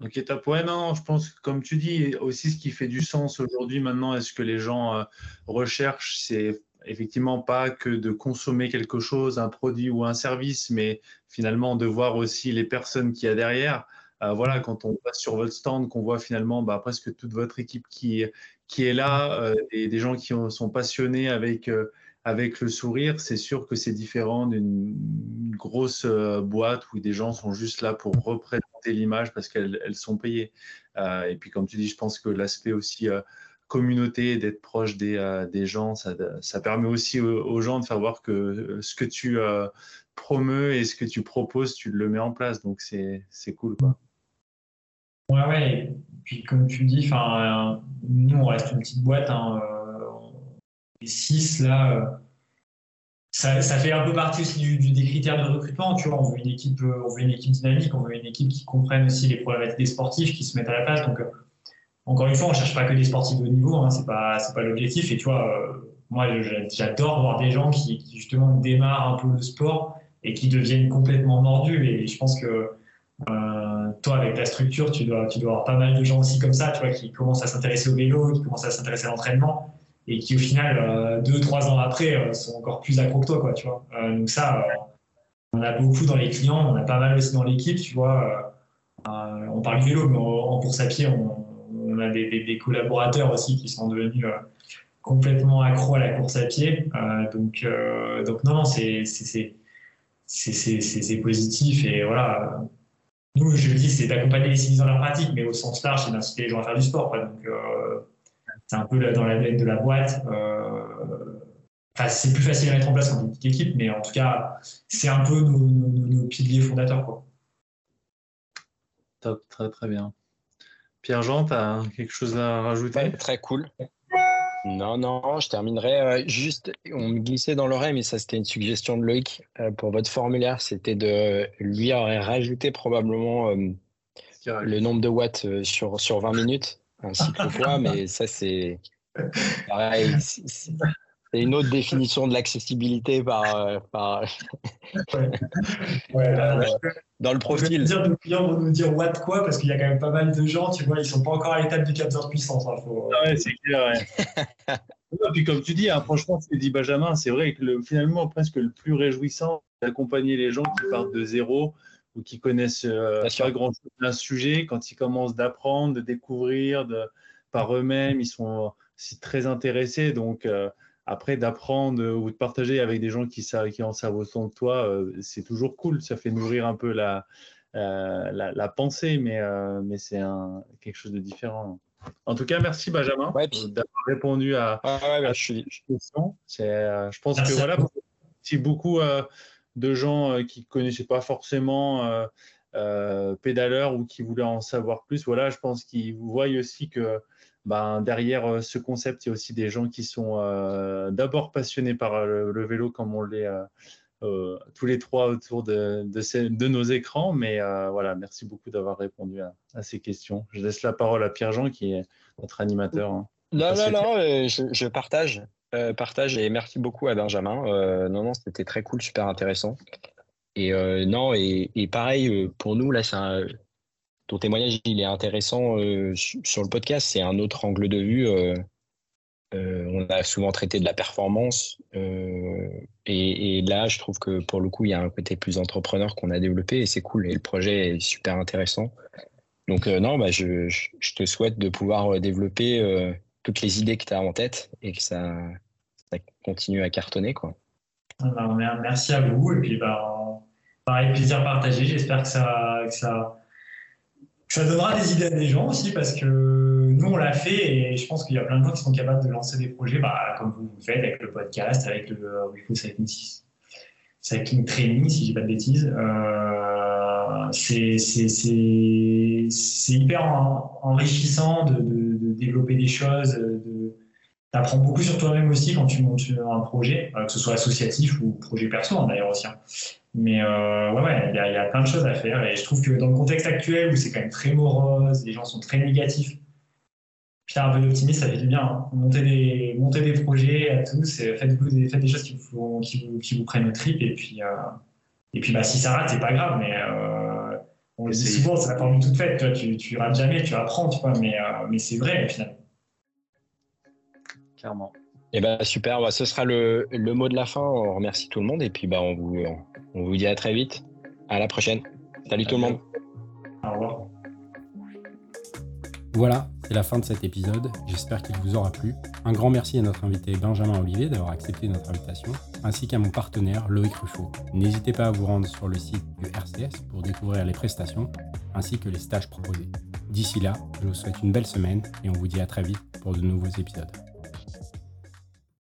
Ok, top. Ouais, non, je pense que comme tu dis, aussi ce qui fait du sens aujourd'hui maintenant, est-ce que les gens recherchent, c'est effectivement pas que de consommer quelque chose, un produit ou un service, mais finalement de voir aussi les personnes qu'il y a derrière. Euh, voilà, quand on passe sur votre stand, qu'on voit finalement bah, presque toute votre équipe qui, est là, euh, et des gens qui sont passionnés euh, avec le sourire, c'est sûr que c'est différent d'une grosse boîte où des gens sont juste là pour représenter l'image parce qu'elles sont payées. et puis, comme tu dis, je pense que l'aspect aussi communauté, d'être proche des, euh, des gens, ça, ça, permet aussi aux, gens de faire voir que euh, ce que tu euh, promeus et ce que tu proposes, tu le mets en place. Donc, c'est cool. Quoi. Ouais, ouais. puis, comme tu dis, nous, on reste une petite boîte. Hein, les six, là. Ça, ça, fait un peu partie aussi du, des critères de recrutement. Tu vois, on veut une équipe, on veut une équipe dynamique, on veut une équipe qui comprenne aussi les problématiques des sportifs, qui se mettent à la place. Donc, encore une fois, on ne cherche pas que des sportifs de haut niveau, hein, c'est pas pas l'objectif. Et tu vois, euh, moi, j'adore voir des gens qui, justement démarrent un peu le sport et qui deviennent complètement mordus. Et je pense que euh, toi, avec ta structure, tu dois, tu dois avoir pas mal de gens aussi comme ça, tu vois, qui commencent à s'intéresser au vélo, qui commencent à s'intéresser à l'entraînement et qui, au final, euh, deux, trois ans après, sont encore plus accro que toi, quoi, tu vois. donc ça, on a beaucoup dans les clients, on a pas mal aussi dans l'équipe, tu vois. on parle du vélo, mais en course à pied, on, on a des, collaborateurs aussi qui sont devenus euh, complètement accros à la course à pied. Euh, donc, euh, donc non, c'est positif et voilà. Nous, je le dis, c'est d'accompagner les civils dans leur pratique, mais au sens large, c'est d'inciter les gens à faire du sport. Donc, c'est un peu dans la veine de la boîte. C'est plus facile à mettre en place qu'en petite équipe, mais en tout cas, c'est un peu nos, piliers fondateurs. Top, très très bien. Pierre-Jean, tu as quelque chose à rajouter? Très cool. Non, non, je terminerai. Euh, juste, on me glissait dans l'oreille, mais ça, c'était une suggestion de Loïc euh, pour votre formulaire. C'était de lui rajouter probablement euh, le nombre de watts sur, sur 20 minutes, ainsi que [laughs] fois, mais ça, c'est pareil c'est une autre définition de l'accessibilité par, euh, par... Ouais. dans le profil. Dire, nos clients vont nous dire what quoi parce qu'il y a quand même pas mal de gens, tu vois, ils sont pas encore à l'étape du capteur de puissance. Hein, faut... ouais, c'est clair. Ouais. [laughs] puis comme tu dis, hein, franchement, ce que dit Benjamin, c'est vrai que le, finalement presque le plus réjouissant, d'accompagner les gens qui partent de zéro ou qui connaissent euh, pas grand chose d'un sujet, quand ils commencent d'apprendre, de découvrir de, par eux-mêmes, ils sont aussi très intéressés. Donc euh, après, d'apprendre ou de partager avec des gens qui, savent, qui en savent autant que toi, euh, c'est toujours cool. Ça fait nourrir un peu la, euh, la, pensée, mais, euh, mais c'est quelque chose de différent. En tout cas, merci Benjamin d'avoir répondu à, ouais, je questions. je pense que voilà, si beaucoup de gens qui ne connaissaient pas forcément pédaleurs ou qui voulaient en savoir plus, voilà, je pense qu'ils voient aussi que ben, derrière euh, ce concept, il y a aussi des gens qui sont euh, d'abord passionnés par euh, le, vélo, comme on l'est tous les trois autour de, de, nos écrans. Mais voilà, merci beaucoup d'avoir répondu à, ces questions. Je laisse la parole à Pierre-Jean, qui est notre animateur. Hein. Non, non, non, je, partage. partage et merci beaucoup à Benjamin. non, non, c'était très cool, super intéressant. Et non, et, et pareil, pour nous, là, c'est un ton témoignage, il est intéressant euh, sur le podcast. C'est un autre angle de vue. Euh, euh, on a souvent traité de la performance. et, là, je trouve que pour le coup, il y a un côté plus entrepreneur qu'on a développé et c'est cool. Et le projet est super intéressant. Donc, non, bah, je, te souhaite de pouvoir développer toutes les idées que tu as en tête et que ça, continue à cartonner. Quoi. Bah, merci à vous. Et puis, bah, pareil, plaisir partagé. J'espère que ça, ça donnera des idées à des gens aussi parce que nous, on l'a fait et je pense qu'il y a plein de gens qui sont capables de lancer des projets bah, comme vous, le faites avec le podcast, avec le Wifu Cycling Training, si je pas de bêtises. Euh, c'est hyper enrichissant de, de, développer des choses, de, apprends beaucoup sur toi-même aussi quand tu montes un projet, euh, que ce soit associatif ou projet perso hein, d'ailleurs aussi. Hein. Mais euh, ouais, ouais, il y, a plein de choses à faire et je trouve que dans le contexte actuel où c'est quand même très morose, les gens sont très négatifs, faire un peu d'optimisme, ça fait du bien. Hein. Monter, des, projets à tous, faites, des, faites des choses qui vous, qui vous, qui vous prennent le trip et puis, euh, et puis bah, si ça rate, c'est pas grave, mais on le dit souvent, c'est la formule toute faite, tu, tu rates jamais, tu apprends, tu vois, mais, mais c'est vrai au Et eh ben, super, bah, ce sera le, mot de la fin. On remercie tout le monde et puis bah, on, vous, on vous dit à très vite. À la prochaine. Salut tout le monde. Au revoir. Voilà, c'est la fin de cet épisode. J'espère qu'il vous aura plu. Un grand merci à notre invité Benjamin Olivier d'avoir accepté notre invitation, ainsi qu'à mon partenaire Loïc Ruffo. N'hésitez pas à vous rendre sur le site du RCS pour découvrir les prestations ainsi que les stages proposés. D'ici là, je vous souhaite une belle semaine et on vous dit à très vite pour de nouveaux épisodes.